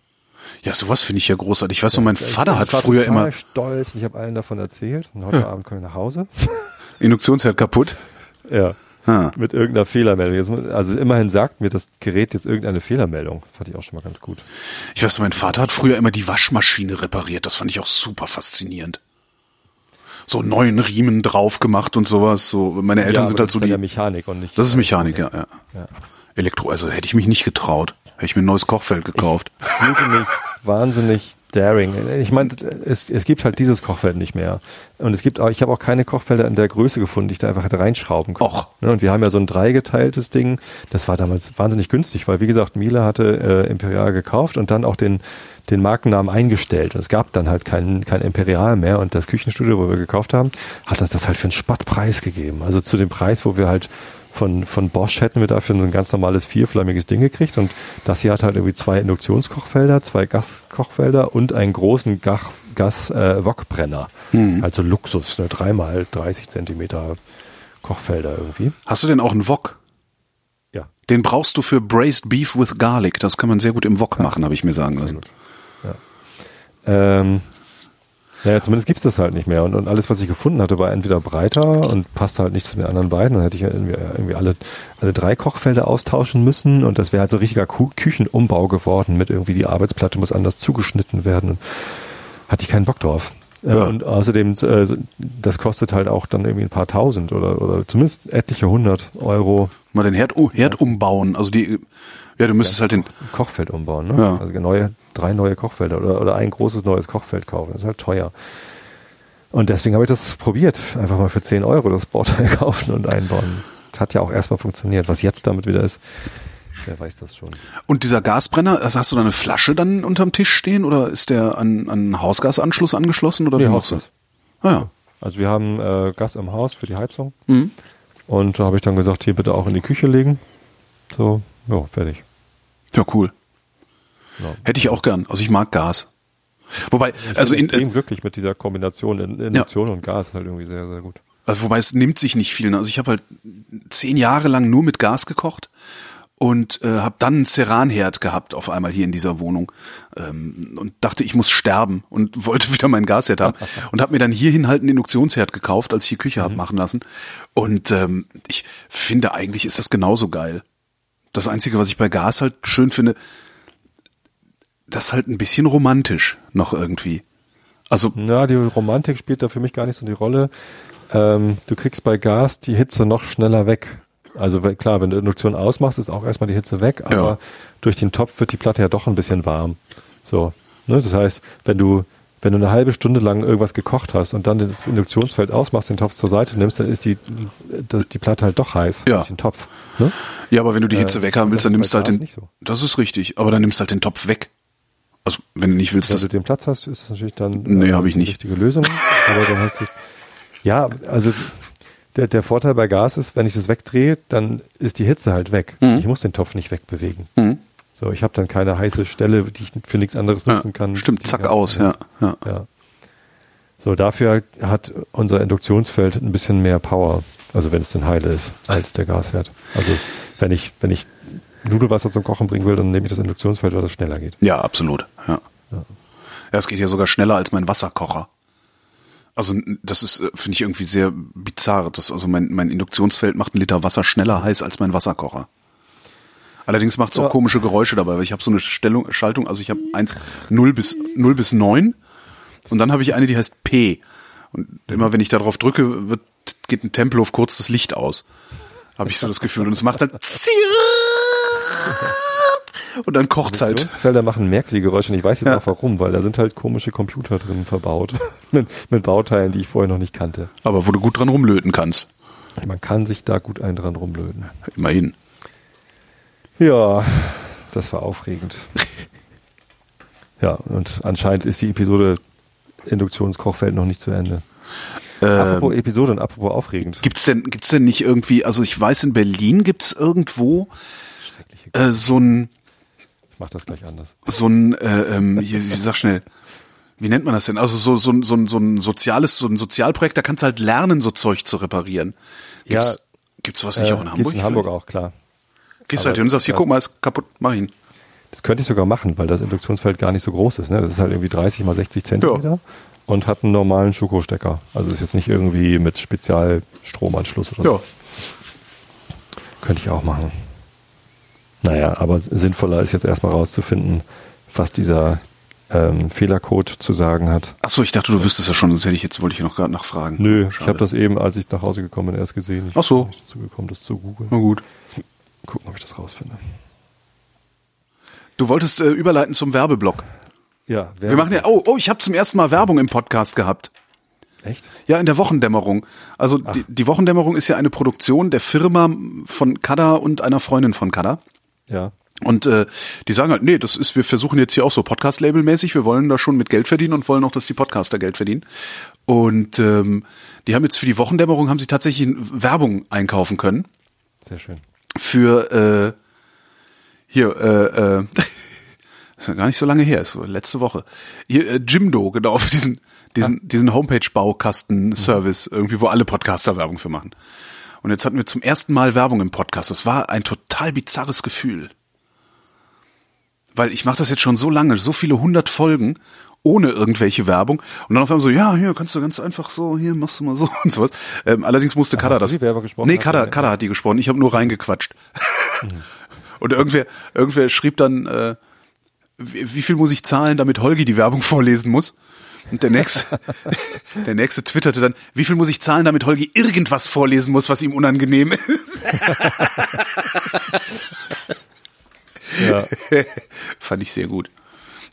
Ja, sowas finde ich ja großartig. Ich weiß noch, mein Vater hat ich war früher total immer stolz und ich habe allen davon erzählt. Und heute Abend komme ich nach Hause. Induktionsherd kaputt. ja. Ah. Mit irgendeiner Fehlermeldung. Jetzt, also immerhin sagt mir das Gerät jetzt irgendeine Fehlermeldung. Fand ich auch schon mal ganz gut. Ich weiß mein Vater hat früher immer die Waschmaschine repariert. Das fand ich auch super faszinierend. So neuen Riemen drauf gemacht und sowas. So, meine Eltern ja, sind halt das so ist die. ja Mechanik und nicht. Das ist Mechanik, ja, ja. Ja. Elektro, also hätte ich mich nicht getraut. Hätte ich mir ein neues Kochfeld gekauft. fühlte mich wahnsinnig daring. Ich meine, es, es gibt halt dieses Kochfeld nicht mehr. Und es gibt auch, ich habe auch keine Kochfelder in der Größe gefunden, die ich da einfach hätte reinschrauben können. Och. Ne, Und wir haben ja so ein dreigeteiltes Ding. Das war damals wahnsinnig günstig, weil wie gesagt, Miele hatte äh, Imperial gekauft und dann auch den, den Markennamen eingestellt. Und es gab dann halt kein, kein Imperial mehr. Und das Küchenstudio, wo wir gekauft haben, hat uns das halt für einen Spottpreis gegeben. Also zu dem Preis, wo wir halt von, von Bosch hätten wir dafür so ein ganz normales vierflammiges Ding gekriegt und das hier hat halt irgendwie zwei Induktionskochfelder, zwei Gaskochfelder und einen großen Gach, gas äh, wokbrenner Also Luxus, ne? dreimal 30 Zentimeter Kochfelder irgendwie. Hast du denn auch einen Wok? Ja, Den brauchst du für Braised Beef with Garlic. Das kann man sehr gut im Wok machen, habe ich mir sagen lassen. ähm, Naja, zumindest gibt's das halt nicht mehr. Und, und alles, was ich gefunden hatte, war entweder breiter und passte halt nicht zu den anderen beiden. Dann hätte ich ja irgendwie, irgendwie alle, alle drei Kochfelder austauschen müssen und das wäre halt so ein richtiger Ku Küchenumbau geworden mit irgendwie die Arbeitsplatte muss anders zugeschnitten werden. Und hatte ich keinen Bock drauf. Äh, Ja. Und außerdem, äh, das kostet halt auch dann irgendwie ein paar tausend oder, oder zumindest etliche hundert Euro Mal den Herd, oh, Herd umbauen. Also die, ja, du müsstest halt den, Kochfeld umbauen. Ne? Ja. Also neue, drei neue Kochfelder oder, oder ein großes neues Kochfeld kaufen. Das ist halt teuer. Und deswegen habe ich das probiert. Einfach mal für 10 Euro das Bauteil kaufen und einbauen. Das hat ja auch erstmal funktioniert. Was jetzt damit wieder ist, wer weiß das schon. und dieser Gasbrenner, also hast du da eine Flasche dann unterm Tisch stehen oder ist der an, an einen Hausgasanschluss angeschlossen oder Nee, Hausgas. Ah, ja. Also wir haben äh, Gas im Haus für die Heizung. Mhm. Und da habe ich dann gesagt, hier bitte auch in die Küche legen. So, ja, fertig. Ja, cool. Ja. Hätte ich auch gern. Also ich mag Gas. Wobei, Ich also, bin in, extrem glücklich mit dieser Kombination in Induktion und Gas. Ist halt irgendwie sehr, sehr gut. also wobei es nimmt sich nicht viel. Ne? Also ich habe halt zehn Jahre lang nur mit Gas gekocht und äh, habe dann einen Ceranherd gehabt auf einmal hier in dieser Wohnung ähm, und dachte, ich muss sterben und wollte wieder meinen Gasherd haben und habe mir dann hierhin halt einen Induktionsherd gekauft, als ich hier Küche hab machen lassen. Und ähm, ich finde eigentlich ist das genauso geil. Das Einzige, was ich bei Gas halt schön finde, das ist halt ein bisschen romantisch noch irgendwie. Also Ja, die Romantik spielt da für mich gar nicht so die Rolle. Ähm, du kriegst bei Gas die Hitze noch schneller weg. Also klar, wenn du Induktion ausmachst, ist auch erstmal die Hitze weg, aber Ja. durch den Topf wird die Platte ja doch ein bisschen warm. So, ne? Das heißt, wenn du wenn du eine halbe Stunde lang irgendwas gekocht hast und dann das Induktionsfeld ausmachst, den Topf zur Seite nimmst, dann ist die, die, Platte halt doch heiß Ja. den Topf. Ne? Ja, aber wenn du die Hitze Äh, weghaben willst, dann nimmst du halt den. so. Das ist richtig, aber dann nimmst du halt den Topf weg. Also wenn du nicht willst, Wenn dass du den Platz hast, ist das natürlich dann Nee, äh, hab ich die nicht. richtige Lösung. Aber dann hast du ja, also der, der Vorteil bei Gas ist, wenn ich das wegdrehe, dann ist die Hitze halt weg. Mhm. Ich muss den Topf nicht wegbewegen. Mhm. So, ich habe dann keine heiße Stelle, die ich für nichts anderes ja, nutzen kann. stimmt, zack aus, ja, ja. ja. So, dafür hat unser Induktionsfeld ein bisschen mehr Power, also wenn es denn heile ist, als der Gasherd. Also wenn ich, wenn ich Nudelwasser zum Kochen bringen will, dann nehme ich das Induktionsfeld, weil das schneller geht. Ja, absolut. Ja. ja, es geht ja sogar schneller als mein Wasserkocher. Also das ist, äh, finde ich irgendwie sehr bizarr. Das, also mein, mein Induktionsfeld macht einen Liter Wasser schneller heiß als mein Wasserkocher. Allerdings macht es auch Ja. komische Geräusche dabei, weil ich habe so eine Stellung, Schaltung, also ich habe eins 0 bis 0 bis 9 und dann habe ich eine, die heißt P. Und immer wenn ich da drauf drücke, wird, geht ein Tempelhof kurz das Licht aus. Habe ich so das Gefühl. Und es macht halt und dann kocht's halt. Induktionsfelder machen merkwürdige Geräusche und ich weiß jetzt Ja. auch warum, weil da sind halt komische Computer drin verbaut. mit, mit Bauteilen, die ich vorher noch nicht kannte. Aber wo du gut dran rumlöten kannst. Man kann sich da gut einen dran rumlöten. Immerhin. Ja, das war aufregend. ja, und anscheinend ist die Episode Induktionskochfeld noch nicht zu Ende. apropos Ähm, Episode und apropos aufregend. gibt's denn, gibt's denn nicht irgendwie, also ich weiß, in Berlin gibt's irgendwo äh, so ein, Ich mach das gleich anders. so ein, äh, ähm, hier, wie sag schnell, wie nennt man das denn? Also so, so, ein- so, so ein soziales, so ein Sozialprojekt, da kannst du halt lernen, so Zeug zu reparieren. Gibt's, Ja, gibt's sowas nicht auch in Äh, Hamburg? gibt's in Hamburg auch, klar. Gehst halt hin und sagst, hier, ja. guck mal, ist kaputt, mach ihn. Das könnte ich sogar machen, weil das Induktionsfeld gar nicht so groß ist. Ne? Das ist halt irgendwie 30 mal 60 Zentimeter und hat einen normalen Schokostecker. Also ist jetzt nicht irgendwie mit Spezialstromanschluss oder so. Könnte ich auch machen. Naja, aber sinnvoller ist jetzt erstmal rauszufinden, was dieser ähm, Fehlercode zu sagen hat. Ach so, ich dachte, du wüsstest ja schon, sonst hätte ich jetzt, wollte ich noch gerade nachfragen. Nö, ich Schade. habe das eben, als ich nach Hause gekommen bin, erst gesehen. Ich Ach so. bin nicht dazu gekommen, das zu googeln. Na gut. Gucken, ob ich das rausfinde. Du wolltest äh, überleiten zum Werbeblock. Ja, Wir machen ja, oh, oh, ich habe zum ersten Mal Werbung im Podcast gehabt. Echt? Ja, in der Wochendämmerung. Also die, die Wochendämmerung ist ja eine Produktion der Firma von Kada und einer Freundin von Kada. Ja. Und äh, die sagen halt, nee, das ist, wir versuchen jetzt hier auch so Podcast-Label-mäßig, wir wollen da schon mit Geld verdienen und wollen auch, dass die Podcaster Geld verdienen. Und ähm, die haben jetzt für die Wochendämmerung haben sie tatsächlich Werbung einkaufen können Sehr schön. Für äh, hier äh, äh, ist ja gar nicht so lange her, ist letzte Woche. Hier, äh, Jimdo, genau, für diesen diesen diesen Homepage-Baukasten-Service irgendwie, wo alle Podcaster Werbung für machen. Und jetzt hatten wir zum ersten Mal Werbung im Podcast. Das war ein total bizarres Gefühl. Weil ich mache das jetzt schon so lange, so viele hundert Folgen ohne irgendwelche Werbung. Und dann auf einmal so, ja, hier kannst du ganz einfach so, hier machst du mal so und sowas. Ähm, allerdings musste Kada das. die Werbung gesprochen? Nee, Kada, Kada hat die gesprochen. Ich habe nur reingequatscht. Und irgendwer, irgendwer schrieb dann, äh, wie, wie viel muss ich zahlen, damit Holgi die Werbung vorlesen muss? Und der nächste, der nächste twitterte dann, wie viel muss ich zahlen, damit Holgi irgendwas vorlesen muss, was ihm unangenehm ist? Ja. Fand ich sehr gut.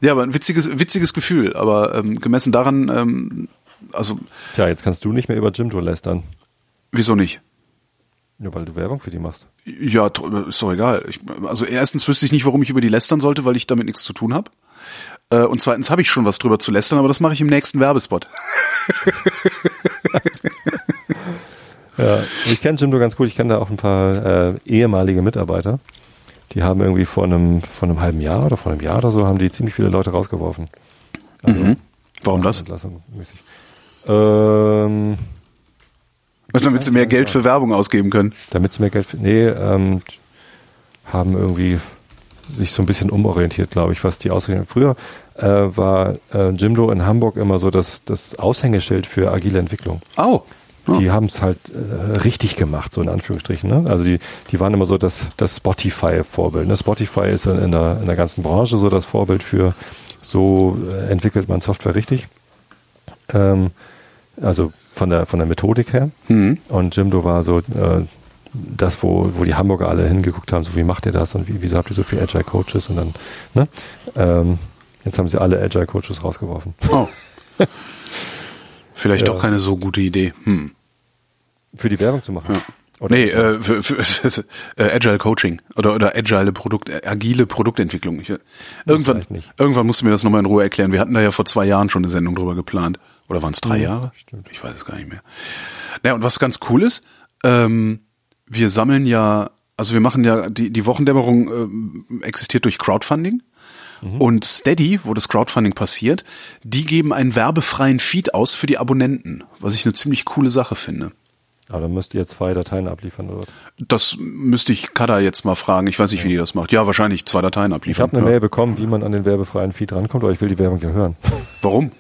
Ja, aber ein witziges, witziges Gefühl. Aber ähm, gemessen daran, ähm, also Tja, jetzt kannst du nicht mehr über Jimdo lästern. wieso nicht? Nur weil du Werbung für die machst. Ja, ist doch egal. Ich, also erstens wüsste ich nicht, warum ich über die lästern sollte, weil ich damit nichts zu tun habe. Äh, und zweitens habe ich schon was drüber zu lästern, aber das mache ich im nächsten Werbespot. Ja, ich kenne Jimdo ganz gut. Ich kenne da auch ein paar äh, ehemalige Mitarbeiter. Die haben irgendwie vor einem, vor einem halben Jahr oder vor einem Jahr oder so haben die ziemlich viele Leute rausgeworfen. Also, Warum das? Mäßig. Ähm, Also damit sie mehr Geld für Werbung ausgeben können. damit sie mehr Geld, nee, ähm, haben irgendwie sich so ein bisschen umorientiert, glaube ich, was die Ausrichtung. Früher äh, war äh, Jimdo in Hamburg immer so das, das Aushängeschild für agile Entwicklung. Oh. Die haben es halt äh, richtig gemacht, so in Anführungsstrichen. Ne? Also die, die waren immer so das, das Spotify-Vorbild. Ne? Spotify ist in, in, der, in der ganzen Branche so das Vorbild für, so äh, entwickelt man Software richtig. Ähm, also von der, von der Methodik her. Mhm. Und Jimdo war so äh, das, wo, wo die Hamburger alle hingeguckt haben, so wie macht ihr das und wie, wieso habt ihr so viele Agile Coaches und dann, ne? Ähm, jetzt haben sie alle Agile Coaches rausgeworfen. Oh. Vielleicht Ja. doch keine so gute Idee. Hm. Für die Werbung zu machen. Ja. Oder nee, äh, für, für, äh, Agile Coaching oder oder agile Produkt, äh, agile Produktentwicklung. Ich, äh, irgendwann, irgendwann musst du mir das nochmal in Ruhe erklären. Wir hatten da ja vor zwei Jahren schon eine Sendung drüber geplant. Oder waren es drei Mhm, Jahre? stimmt. Ich weiß es gar nicht mehr. Naja, und was ganz cool ist, ähm, wir sammeln ja, also wir machen ja, die, die Wochendämmerung ähm, existiert durch Crowdfunding. Mhm. Und Steady, wo das Crowdfunding passiert, die geben einen werbefreien Feed aus für die Abonnenten, was ich eine ziemlich coole Sache finde. Aber dann müsst ihr zwei Dateien abliefern oder was? Das müsste ich Kada jetzt mal fragen. Ich weiß nicht, wie die das macht. Ja, wahrscheinlich zwei Dateien Ich abliefern. habe eine ja. Mail bekommen, wie man an den werbefreien Feed rankommt, aber ich will die Werbung ja hören, Warum?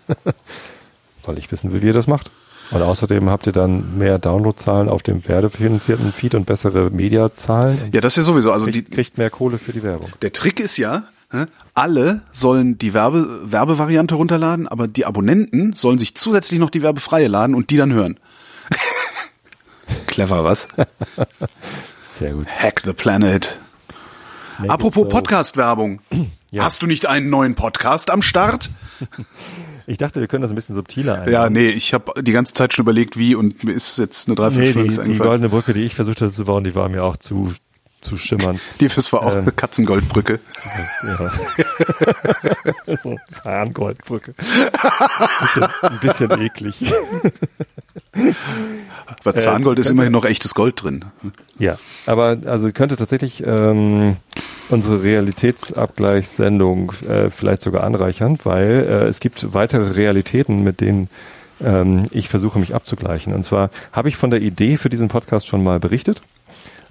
weil ich wissen will, wie ihr das macht. Und außerdem habt ihr dann mehr Downloadzahlen auf dem werbefinanzierten Feed und bessere Mediazahlen. Ja, das ist ja sowieso. Also die, kriegt, kriegt mehr Kohle für die Werbung. der Trick ist ja, alle sollen die Werbe, Werbevariante runterladen, aber die Abonnenten sollen sich zusätzlich noch die werbefreie laden und die dann hören. Clever, was? Sehr gut. Hack the Planet. Make Apropos so. Podcast-Werbung. Ja. Hast du nicht einen neuen Podcast am Start? Ich dachte, wir können das ein bisschen subtiler einbauen. Ja, nee, ich habe die ganze Zeit schon überlegt, wie und mir ist jetzt eine Nee, Dreiviertelstunde die, nichts die eingefallen. goldene Brücke, die ich versucht hatte zu bauen, die war mir auch zu, zu schimmern. Die das war auch Ähm. eine Katzengoldbrücke. Ja. so Zahngoldbrücke. Bisschen, ein bisschen eklig. Aber Zahngold ist könnte- immerhin noch echtes Gold drin. Ja, aber also könnte tatsächlich ähm, unsere Realitätsabgleichssendung äh, vielleicht sogar anreichern, weil äh, es gibt weitere Realitäten, mit denen ähm, ich versuche mich abzugleichen. Und zwar habe ich von der Idee für diesen Podcast schon mal berichtet.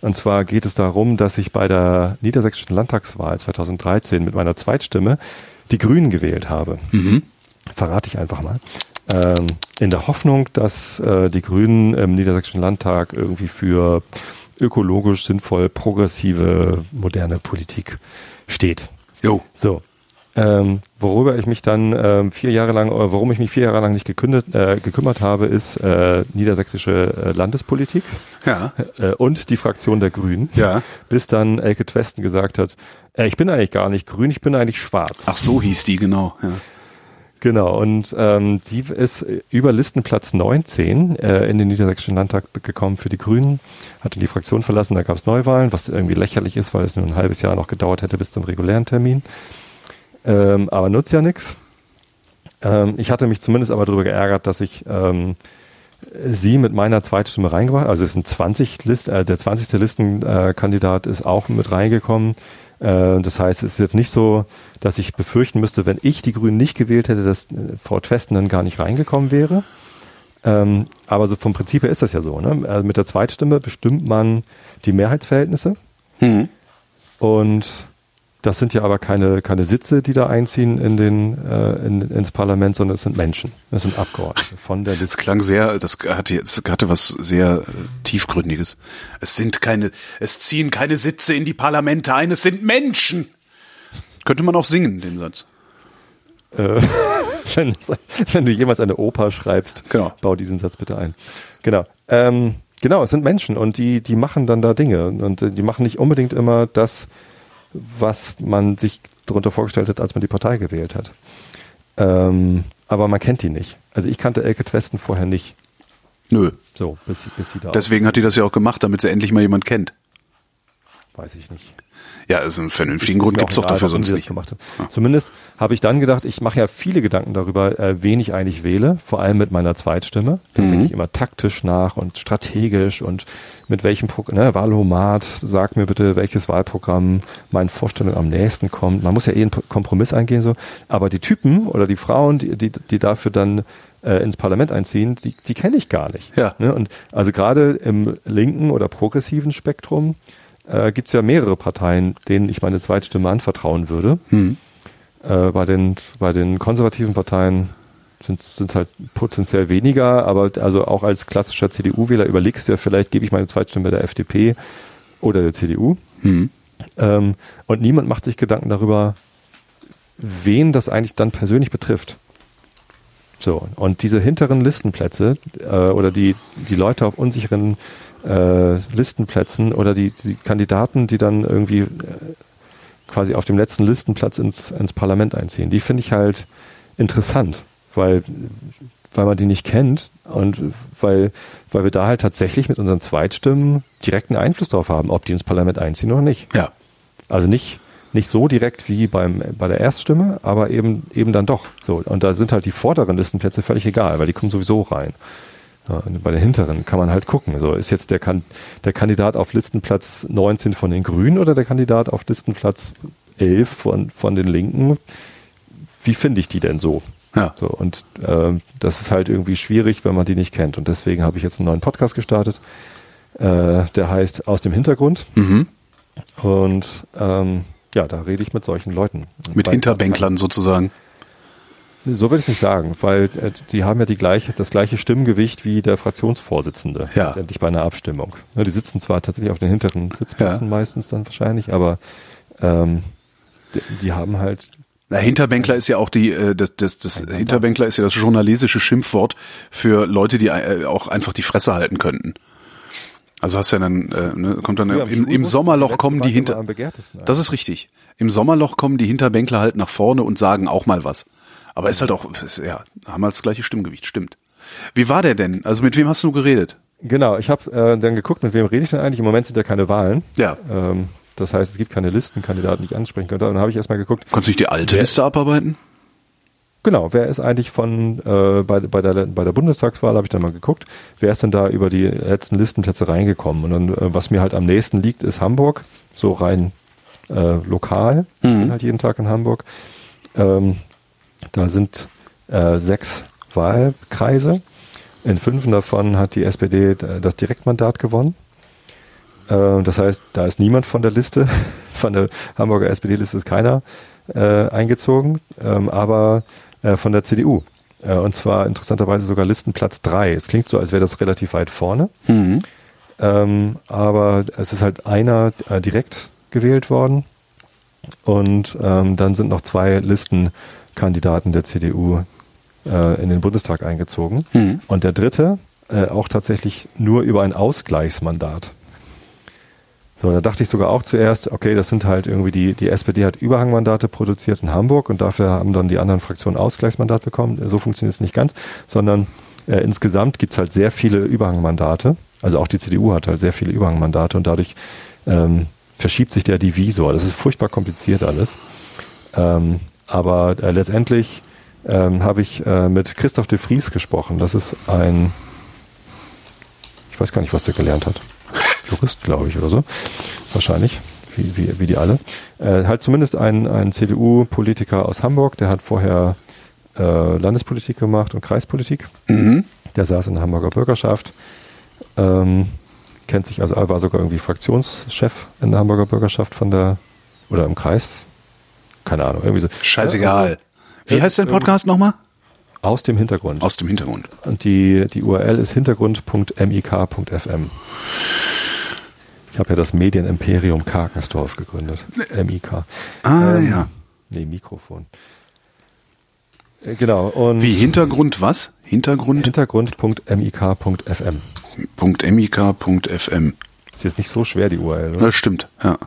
Und zwar geht es darum, dass ich bei der niedersächsischen Landtagswahl 2013 mit meiner Zweitstimme die Grünen gewählt habe. Verrate ich einfach mal. Ähm, in der Hoffnung, dass äh, die Grünen im Niedersächsischen Landtag irgendwie für ökologisch sinnvoll progressive, moderne Politik steht. Jo. So. Ähm, worüber ich mich dann ähm, vier Jahre lang, oder warum ich mich vier Jahre lang nicht gekündet, äh, gekümmert habe, ist äh, niedersächsische äh, Landespolitik Ja. äh, und die Fraktion der Grünen. Ja. Bis dann Elke Twesten gesagt hat, äh, ich bin eigentlich gar nicht grün, ich bin eigentlich schwarz. Ach so hieß die, genau. Ja. Genau, und ähm, die ist über Listenplatz 19 äh, in den Niedersächsischen Landtag gekommen für die Grünen, hatte die Fraktion verlassen, da gab es Neuwahlen, was irgendwie lächerlich ist, weil es nur ein halbes Jahr noch gedauert hätte bis zum regulären Termin. Ähm, aber nutzt ja nichts. Ähm, ich hatte mich zumindest aber darüber geärgert, dass ich ähm, sie mit meiner Zweitstimme reingebracht Also es sind 20 List, äh, der 20. Listenkandidat ist auch mit reingekommen. Äh, das heißt, es ist jetzt nicht so, dass ich befürchten müsste, wenn ich die Grünen nicht gewählt hätte, dass äh, Frau Twesten dann gar nicht reingekommen wäre. Ähm, aber so vom Prinzip her ist das ja so. Ne? Also mit der Zweitstimme bestimmt man die Mehrheitsverhältnisse Hm. und Das sind ja aber keine, keine Sitze, die da einziehen in den, äh, in, ins Parlament, sondern es sind Menschen. Es sind Abgeordnete von der Das Liste. klang sehr, das hatte jetzt, hatte was sehr äh, tiefgründiges. Es sind keine, es ziehen keine Sitze in die Parlamente ein, es sind Menschen. Könnte man auch singen, den Satz. Äh, wenn, wenn du jemals eine Oper schreibst, Genau. bau diesen Satz bitte ein. Genau. Ähm, genau, es sind Menschen und die, die machen dann da Dinge und äh, die machen nicht unbedingt immer das, was man sich darunter vorgestellt hat, als man die Partei gewählt hat. Ähm, aber man kennt die nicht. Also ich kannte Elke Twesten vorher nicht. Nö. So, bis, bis sie da Deswegen hat die das ja auch gemacht, damit sie endlich mal jemand kennt. weiß ich nicht. Ja, also einen vernünftigen Grund mir gibt's doch dafür warum sonst nicht. Gemacht hat. Zumindest habe ich dann gedacht, ich mache ja viele Gedanken darüber, äh, wen ich eigentlich wähle, vor allem mit meiner Zweitstimme. Da Mhm. denke ich immer taktisch nach und strategisch und mit welchem Pro ne, Wahlomat, sag mir bitte, welches Wahlprogramm meinen Vorstellungen am nächsten kommt. Man muss ja eh einen Kompromiss eingehen, so. Aber die Typen oder die Frauen, die, die, die dafür dann äh, ins Parlament einziehen, die, die kenne ich gar nicht. Ja. Ne? Und also gerade im linken oder progressiven Spektrum äh, gibt es ja mehrere Parteien, denen ich meine Zweitstimme anvertrauen würde. Hm. Äh, bei, den, bei den konservativen Parteien sind es halt potenziell weniger, aber also auch als klassischer CDU-Wähler überlegst du ja vielleicht, gebe ich meine Zweitstimme der FDP oder der CDU. Hm. Ähm, und niemand macht sich Gedanken darüber, wen das eigentlich dann persönlich betrifft. So, und diese hinteren Listenplätze äh, oder die, die Leute auf unsicheren äh, Listenplätzen oder die, die Kandidaten, die dann irgendwie äh, quasi auf dem letzten Listenplatz ins, ins Parlament einziehen, die finde ich halt interessant, weil, weil man die nicht kennt und weil, weil wir da halt tatsächlich mit unseren Zweitstimmen direkten Einfluss darauf haben, ob die ins Parlament einziehen oder nicht. Ja. Also nicht, nicht so direkt wie beim, bei der Erststimme, aber eben, eben dann doch. So. Und da sind halt die vorderen Listenplätze völlig egal, weil die kommen sowieso rein. Ja, bei den hinteren kann man halt gucken. So, ist jetzt der, kan der Kandidat auf Listenplatz 19 von den Grünen oder der Kandidat auf Listenplatz 11 von, von den Linken? Wie finde ich die denn so? Ja. So, und ähm, das ist halt irgendwie schwierig, wenn man die nicht kennt. Und deswegen habe ich jetzt einen neuen Podcast gestartet, äh, der heißt Aus dem Hintergrund. Mhm. Und ähm, ja, da rede ich mit solchen Leuten. Mit Hinterbänklern sozusagen. So würde ich es nicht sagen, weil äh, die haben ja die gleiche, das gleiche Stimmgewicht wie der Fraktionsvorsitzende Ja. letztendlich bei einer Abstimmung. Ne, die sitzen zwar tatsächlich auf den hinteren Sitzplätzen Ja. meistens dann wahrscheinlich, aber ähm, die, die haben halt Na, Hinterbänkler ist ja auch die, äh, das, das, das Hinterbänkler ist ja das journalistische Schimpfwort für Leute, die äh, auch einfach die Fresse halten könnten. Also hast ja dann, äh, ne, kommt dann Früher im, im Sommerloch kommen die hinter. Das ist richtig. Im Sommerloch kommen die Hinterbänkler halt nach vorne und sagen auch mal was. Aber ist halt auch, ja, haben halt das gleiche Stimmgewicht, stimmt. Wie war der denn? Also mit wem hast du geredet? Genau, ich habe äh, dann geguckt, mit wem rede ich denn eigentlich. Im Moment sind ja keine Wahlen. Ja. Ähm, das heißt, es gibt keine Listenkandidaten, die ich ansprechen könnte. Und dann habe ich erstmal geguckt, Konntest du nicht die alte Wer- Liste abarbeiten? Genau, wer ist eigentlich von äh, bei, bei, der, bei der Bundestagswahl, habe ich dann mal geguckt, wer ist denn da über die letzten Listenplätze reingekommen? Und dann, äh, was mir halt am nächsten liegt, ist Hamburg, so rein äh, lokal. Bin halt jeden Tag in Hamburg. Ähm, da sind äh, sechs Wahlkreise. In fünf davon hat die SPD d- das Direktmandat gewonnen. Äh, das heißt, da ist niemand von der Liste, von der Hamburger SPD-Liste ist keiner äh, eingezogen, ähm, aber äh, von der CDU. Äh, und zwar interessanterweise sogar Listenplatz drei. Es klingt so, als wäre das relativ weit vorne. Mhm. Ähm, aber es ist halt einer äh, direkt gewählt worden. Und ähm, dann sind noch zwei Listenkandidaten der CDU äh, in den Bundestag eingezogen. Mhm. Und der dritte äh, auch tatsächlich nur über ein Ausgleichsmandat. So, da dachte ich sogar auch zuerst, okay, das sind halt irgendwie die, die SPD hat Überhangmandate produziert in Hamburg und dafür haben dann die anderen Fraktionen Ausgleichsmandat bekommen. So funktioniert es nicht ganz, sondern äh, insgesamt gibt's halt sehr viele Überhangmandate. Also auch die CDU hat halt sehr viele Überhangmandate und dadurch ähm, verschiebt sich der Divisor. Das ist furchtbar kompliziert alles. Ähm, aber äh, letztendlich ähm, habe ich äh, mit Christoph de Vries gesprochen. Das ist ein, ich weiß gar nicht, was der gelernt hat. Jurist, glaube ich, oder so. Wahrscheinlich, wie, wie, wie die alle. Äh, halt zumindest ein, ein CDU-Politiker aus Hamburg, der hat vorher äh, Landespolitik gemacht und Kreispolitik. Mhm. Der saß in der Hamburger Bürgerschaft, ähm, kennt sich also, er war sogar irgendwie Fraktionschef in der Hamburger Bürgerschaft von der, oder im Kreis, keine Ahnung, irgendwie so. Scheißegal. Wie Ja, heißt dein ähm, Podcast nochmal? Aus dem Hintergrund. Aus dem Hintergrund. Und die, die URL ist hintergrund.mik.fm. Ich habe ja das Medienimperium Karkensdorf gegründet. MIK. Ah, Ähm, ja. Nee, Mikrofon. Äh, Genau. Und Wie Hintergrund was? Hintergrund. Hintergrund.mik.fm. .mik.fm. Ist jetzt nicht so schwer, die URL, oder? Das stimmt, ja.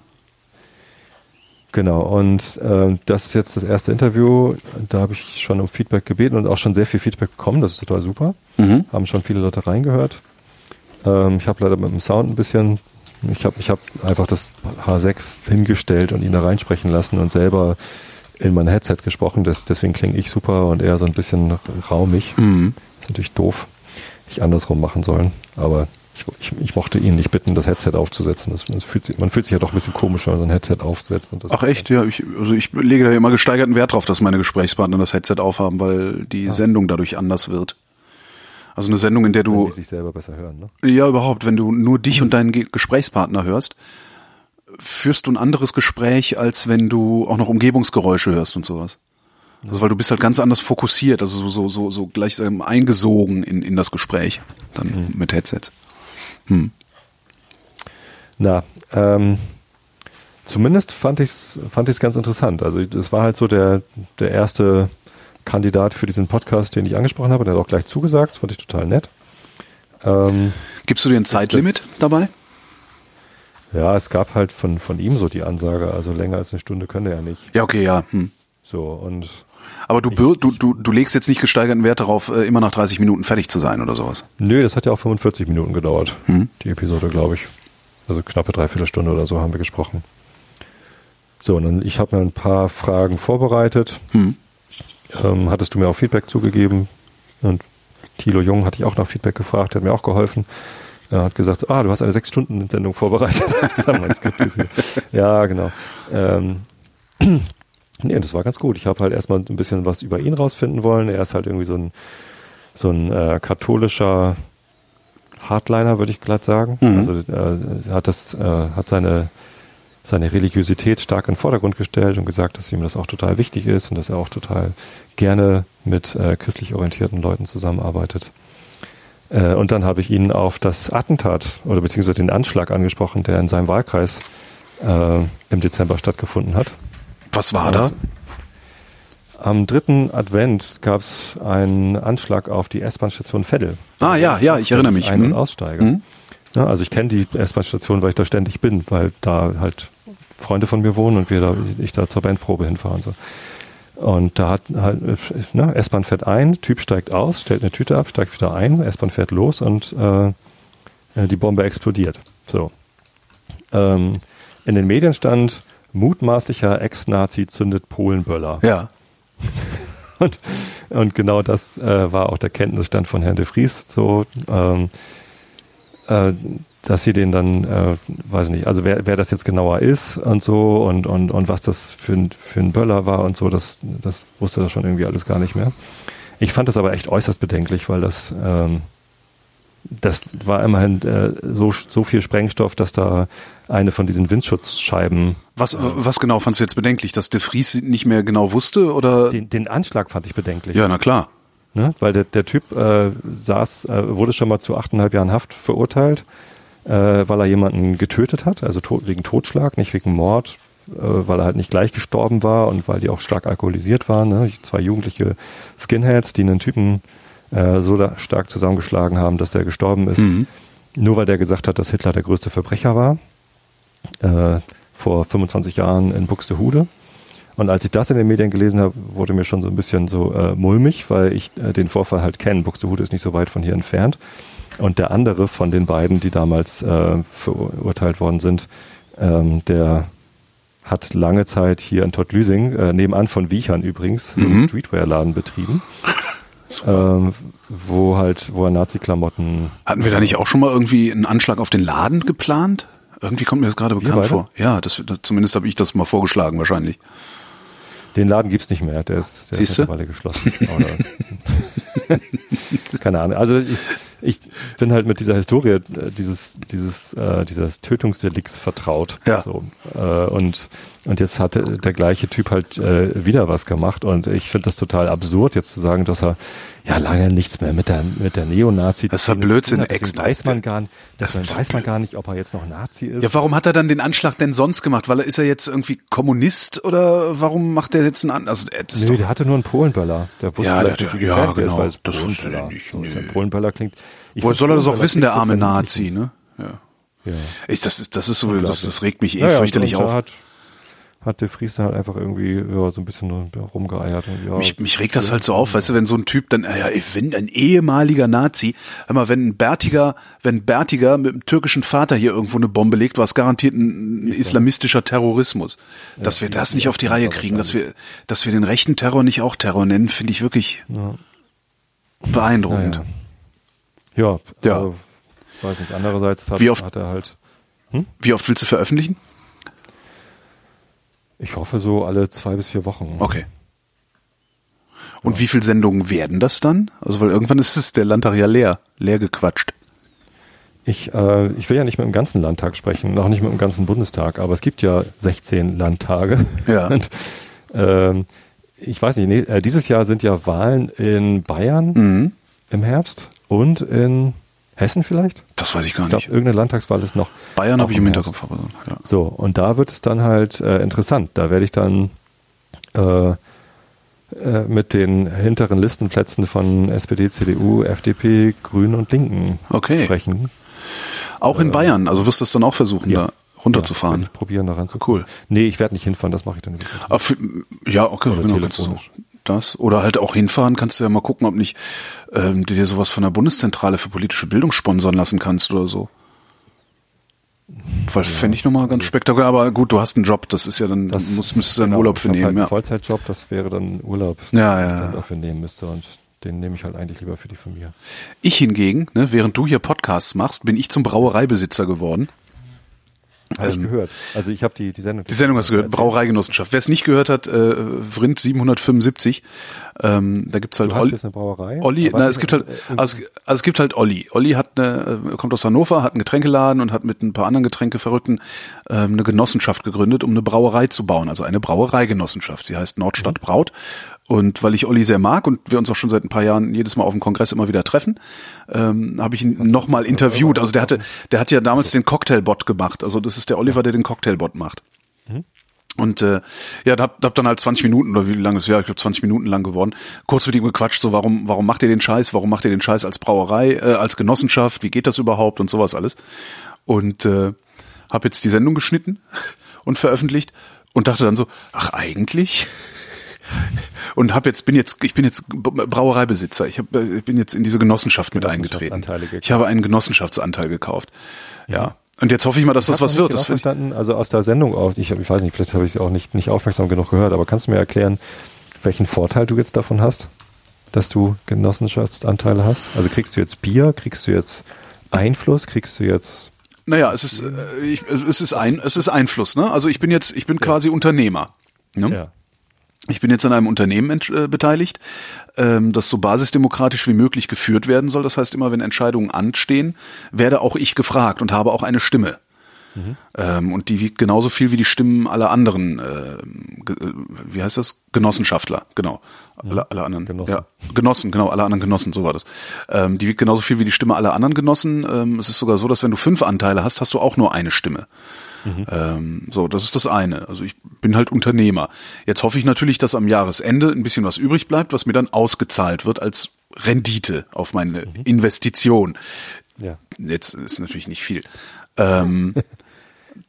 Genau, und ähm, das ist jetzt das erste Interview. Da habe ich schon um Feedback gebeten und auch schon sehr viel Feedback bekommen. Das ist total super. Mhm. Haben schon viele Leute reingehört. Ähm, ich habe leider mit dem Sound ein bisschen, ich habe ich hab einfach das H6 hingestellt und ihn da reinsprechen lassen und selber in mein Headset gesprochen. Das, deswegen klinge ich super und eher so ein bisschen raumig. Mhm. ist natürlich doof. Ich andersrum machen sollen. Aber ich, ich, ich mochte ihn nicht bitten, das Headset aufzusetzen. Das, das fühlt sich, man fühlt sich ja doch ein bisschen komisch, wenn man so ein Headset aufsetzt. Und das Ach echt, ja. Ich, also ich lege da immer gesteigerten Wert drauf, dass meine Gesprächspartner das Headset aufhaben, weil die Sendung dadurch anders wird. Also eine Sendung, in der wenn du die sich selber besser hören. Ne? Ja, überhaupt. Wenn du nur dich und deinen Ge Gesprächspartner hörst, führst du ein anderes Gespräch, als wenn du auch noch Umgebungsgeräusche hörst und sowas. Also weil du bist halt ganz anders fokussiert, also so, so, so, so gleichsam eingesogen in, in das Gespräch, dann mit Headsets. Na, ähm, zumindest fand ich es fand ich's ganz interessant. Also das war halt so der, der erste Kandidat für diesen Podcast, den ich angesprochen habe. Der hat auch gleich zugesagt. Das fand ich total nett. Ähm, Gibst du dir ein Zeitlimit dabei? ja, es gab halt von, von ihm so die Ansage, also länger als eine Stunde könnte er nicht. Ja, okay, ja. Hm. So, und Aber du, bir- du, du, du legst jetzt nicht gesteigerten Wert darauf, äh, immer nach 30 Minuten fertig zu sein oder sowas. nö, das hat ja auch 45 Minuten gedauert, Mhm. die Episode, glaube ich. Also knappe Dreiviertelstunde oder so haben wir gesprochen. So, und dann, ich habe mir ein paar Fragen vorbereitet. Hm. ähm, hattest du mir auch Feedback zugegeben. Und Thilo Jung hatte ich auch nach Feedback gefragt, der hat mir auch geholfen. Er hat gesagt, ah, du hast eine Sechs-Stunden-Sendung vorbereitet. Ja, genau. Ähm, nee, das war ganz gut. Ich habe halt erstmal ein bisschen was über ihn rausfinden wollen. Er ist halt irgendwie so ein, so ein äh, katholischer Hardliner, würde ich glatt sagen. Mhm. Also äh, hat das, äh, hat seine seine Religiosität stark in den Vordergrund gestellt und gesagt, dass ihm das auch total wichtig ist und dass er auch total gerne mit äh, christlich orientierten Leuten zusammenarbeitet. Äh, und dann habe ich ihn auf das Attentat oder beziehungsweise den Anschlag angesprochen, der in seinem Wahlkreis äh, im Dezember stattgefunden hat. Was war da? Am dritten Advent gab es einen Anschlag auf die S-Bahn-Station Veddel. Ah ja, ja, ich erinnere mich. Ein- und Hm. Aussteiger. Mhm. Ja, also ich kenne die S-Bahn-Station, weil ich da ständig bin, weil da halt Freunde von mir wohnen und wir da, ich da zur Bandprobe hinfahre und so. Und da hat halt, ne, S-Bahn fährt ein, Typ steigt aus, stellt eine Tüte ab, steigt wieder ein, S-Bahn fährt los und äh, äh, die Bombe explodiert. So. Ähm, in den Medien stand, mutmaßlicher Ex-Nazi zündet Polenböller. Ja. Und, und genau das äh, war auch der Kenntnisstand von Herrn de Vries, so, ähm, äh, dass sie den dann, äh, weiß nicht, also wer, wer das jetzt genauer ist und so und, und, und was das für ein, für ein Böller war und so, das, das wusste das schon irgendwie alles gar nicht mehr. Ich fand das aber echt äußerst bedenklich, weil das, ähm, das war immerhin äh, so, so viel Sprengstoff, dass da eine von diesen Windschutzscheiben Was, was genau fandst du jetzt bedenklich, dass de Vries nicht mehr genau wusste oder? den, den Anschlag fand ich bedenklich. ja, na klar. Ne? Weil der, der Typ äh, saß, äh, wurde schon mal zu achteinhalb Jahren Haft verurteilt, äh, weil er jemanden getötet hat, also to wegen Totschlag, nicht wegen Mord, äh, weil er halt nicht gleich gestorben war und weil die auch stark alkoholisiert waren. Ne? Zwei jugendliche Skinheads, die einen Typen äh, so da stark zusammengeschlagen haben, dass der gestorben ist, Mhm. nur weil der gesagt hat, dass Hitler der größte Verbrecher war, äh, vor 25 Jahren in Buxtehude. Und als ich das in den Medien gelesen habe, wurde mir schon so ein bisschen so äh, mulmig, weil ich äh, den Vorfall halt kenne. Buxtehude ist nicht so weit von hier entfernt. Und der andere von den beiden, die damals äh, verurteilt worden sind, ähm, der hat lange Zeit hier in Tottlüsing, äh, nebenan von Wiechern übrigens, so einen Streetwear-Laden betrieben, ähm, wo halt, wo er Nazi-Klamotten Hatten wir da nicht auch schon mal irgendwie einen Anschlag auf den Laden geplant? Irgendwie kommt mir das gerade bekannt vor. Ja, das, das zumindest habe ich das mal vorgeschlagen wahrscheinlich. Den Laden gibt's nicht mehr, der ist, der ist mittlerweile geschlossen. Oder- Keine Ahnung. Also ich, ich bin halt mit dieser Historie äh, dieses, dieses, äh, dieses Tötungsdelikts vertraut. Ja. So, äh, und Und jetzt hatte der gleiche Typ halt äh, wieder was gemacht und ich finde das total absurd, jetzt zu sagen, dass er ja lange nichts mehr mit der mit der Neonazi. Das ist ja Blödsinn, hat. Ex weiß man gar nicht, das man weiß man gar nicht, ob er jetzt noch Nazi ist. Ja, warum hat er dann den Anschlag denn sonst gemacht? Weil er ist er jetzt irgendwie Kommunist oder warum macht er jetzt einen An also, äh, Nö, der hatte nur einen Polenböller. Der wusste ja, vielleicht der, nicht, ja, genau, ist, das wusste er nicht. So, ein Polenböller klingt. Woher soll er das auch wissen, der arme Nazi, ne? Ja. Ja. Ich, das ist, das ist so, das, das regt mich eh ja, fürchterlich auf. Hat, der Fries dann halt einfach irgendwie ja, so ein bisschen rumgeeiert. Und, ja, mich, mich regt das halt so auf, weißt du, wenn so ein Typ dann, ja, wenn ein ehemaliger Nazi, mal, wenn ein Bärtiger, wenn ein Bärtiger mit einem türkischen Vater hier irgendwo eine Bombe legt, war es garantiert ein, ein islamistischer Terrorismus. Dass wir das nicht auf die Reihe kriegen, dass wir, dass wir den rechten Terror nicht auch Terror nennen, finde ich wirklich Ja. beeindruckend. Ja, Ja. Also, weiß nicht. Andererseits hat, Wie oft- hat er halt, Wie oft willst du veröffentlichen? Ich hoffe so alle zwei bis vier Wochen. Okay. Und wie viele Sendungen werden das dann? Also, weil irgendwann ist es der Landtag ja leer, leer gequatscht. Ich, äh, ich will ja nicht mit dem ganzen Landtag sprechen, noch nicht mit dem ganzen Bundestag, aber es gibt ja 16 Landtage. Ja. Und, ähm, ich weiß nicht, nee, äh, dieses Jahr sind ja Wahlen in Bayern Mhm. im Herbst und in Hessen vielleicht. Das weiß ich gar Ich glaube, nicht. irgendeine Landtagswahl ist noch. Bayern habe ich im. Hinterkopf. Aber, ja. So, und da wird es dann halt äh, interessant. Da werde ich dann äh, äh, mit den hinteren Listenplätzen von SPD, CDU, FDP, Grünen und Linken Okay. sprechen. Auch in Bayern, also wirst du es dann auch versuchen, Ja. da runterzufahren. Ja, ich probieren, da ranzukommen. Cool. Nee, ich werde nicht hinfahren, das mache ich dann nicht. Ah, für, ja, okay, Oder genau, du so. Das. Oder halt auch hinfahren, kannst du ja mal gucken, ob nicht ähm, du dir sowas von der Bundeszentrale für politische Bildung sponsern lassen kannst oder so. Weil fände ich nochmal ganz spektakulär, aber gut, du hast einen Job, das ist ja dann, Das- musst, müsstest du Genau, Urlaub für nehmen, halt ja. Vollzeitjob, das wäre dann Urlaub, Ja, den ja, ich dann ja. dafür nehmen müsste und den nehme ich halt eigentlich lieber für die Familie. Ich hingegen, ne, während du hier Podcasts machst, bin ich zum Brauereibesitzer geworden. Habe ich Ähm, gehört. Also ich habe die, die Sendung. Die Sendung hast du gehört, Brauereigenossenschaft. Wer es nicht gehört hat, äh, Vrind 775, ähm, da gibt's halt Du hast Olli- jetzt eine Brauerei? Olli, na, es gibt halt, äh, also, es- also es gibt halt Olli. Olli hat eine, äh, kommt aus Hannover, hat einen Getränkeladen und hat mit ein paar anderen Getränkeverrückten ähm, eine Genossenschaft gegründet, um eine Brauerei zu bauen, also eine Brauereigenossenschaft. Sie heißt Nordstadt Mhm. Braut. Und weil ich Olli sehr mag und wir uns auch schon seit ein paar Jahren jedes Mal auf dem Kongress immer wieder treffen, ähm, habe ich ihn nochmal interviewt. Also der hatte, der hat ja damals den Cocktailbot gemacht. Also das ist der Oliver, der den Cocktailbot macht. Und äh, ja, da hab, hab dann halt 20 Minuten oder wie lange ist ja, ich glaube 20 Minuten lang geworden, kurz mit ihm gequatscht, so warum warum macht ihr den Scheiß, warum macht ihr den Scheiß als Brauerei, äh, als Genossenschaft, wie geht das überhaupt? Und sowas alles. Und äh, habe jetzt die Sendung geschnitten und veröffentlicht und dachte dann so, ach eigentlich und hab jetzt bin jetzt ich bin jetzt Brauereibesitzer. Ich, hab, äh, ich bin jetzt in diese Genossenschaft mit eingetreten. Ich habe einen Genossenschaftsanteil gekauft. Ja. Und jetzt hoffe ich mal, dass das Ich hab was wird. Das genau verstanden, also aus der Sendung auch, ich, ich weiß nicht, vielleicht habe ich es auch nicht, nicht aufmerksam genug gehört, aber kannst du mir erklären, welchen Vorteil du jetzt davon hast, dass du Genossenschaftsanteile hast? Also kriegst du jetzt Bier, kriegst du jetzt Einfluss, kriegst du jetzt Naja, es ist, äh, ich, es ist ein, es ist Einfluss, ne? Also ich bin jetzt, ich bin quasi Unternehmer. Ne? ja. Ich bin jetzt an einem Unternehmen äh, beteiligt, ähm, das so basisdemokratisch wie möglich geführt werden soll. Das heißt, immer wenn Entscheidungen anstehen, werde auch ich gefragt und habe auch eine Stimme. Ähm, und die wiegt genauso viel wie die Stimmen aller anderen, ge- äh, wie heißt das? Genossenschaftler, genau. Alle, alle anderen. Genossen. Ja, Genossen, genau, alle anderen Genossen, so war das. Ähm, die wiegt genauso viel wie die Stimme aller anderen Genossen. Ähm, es ist sogar so, dass wenn du fünf Anteile hast, hast du auch nur eine Stimme. Ähm, so, das ist das eine. Also ich bin halt Unternehmer. Jetzt hoffe ich natürlich, dass am Jahresende ein bisschen was übrig bleibt, was mir dann ausgezahlt wird als Rendite auf meine Investition. Ja. Jetzt ist natürlich nicht viel. Ähm,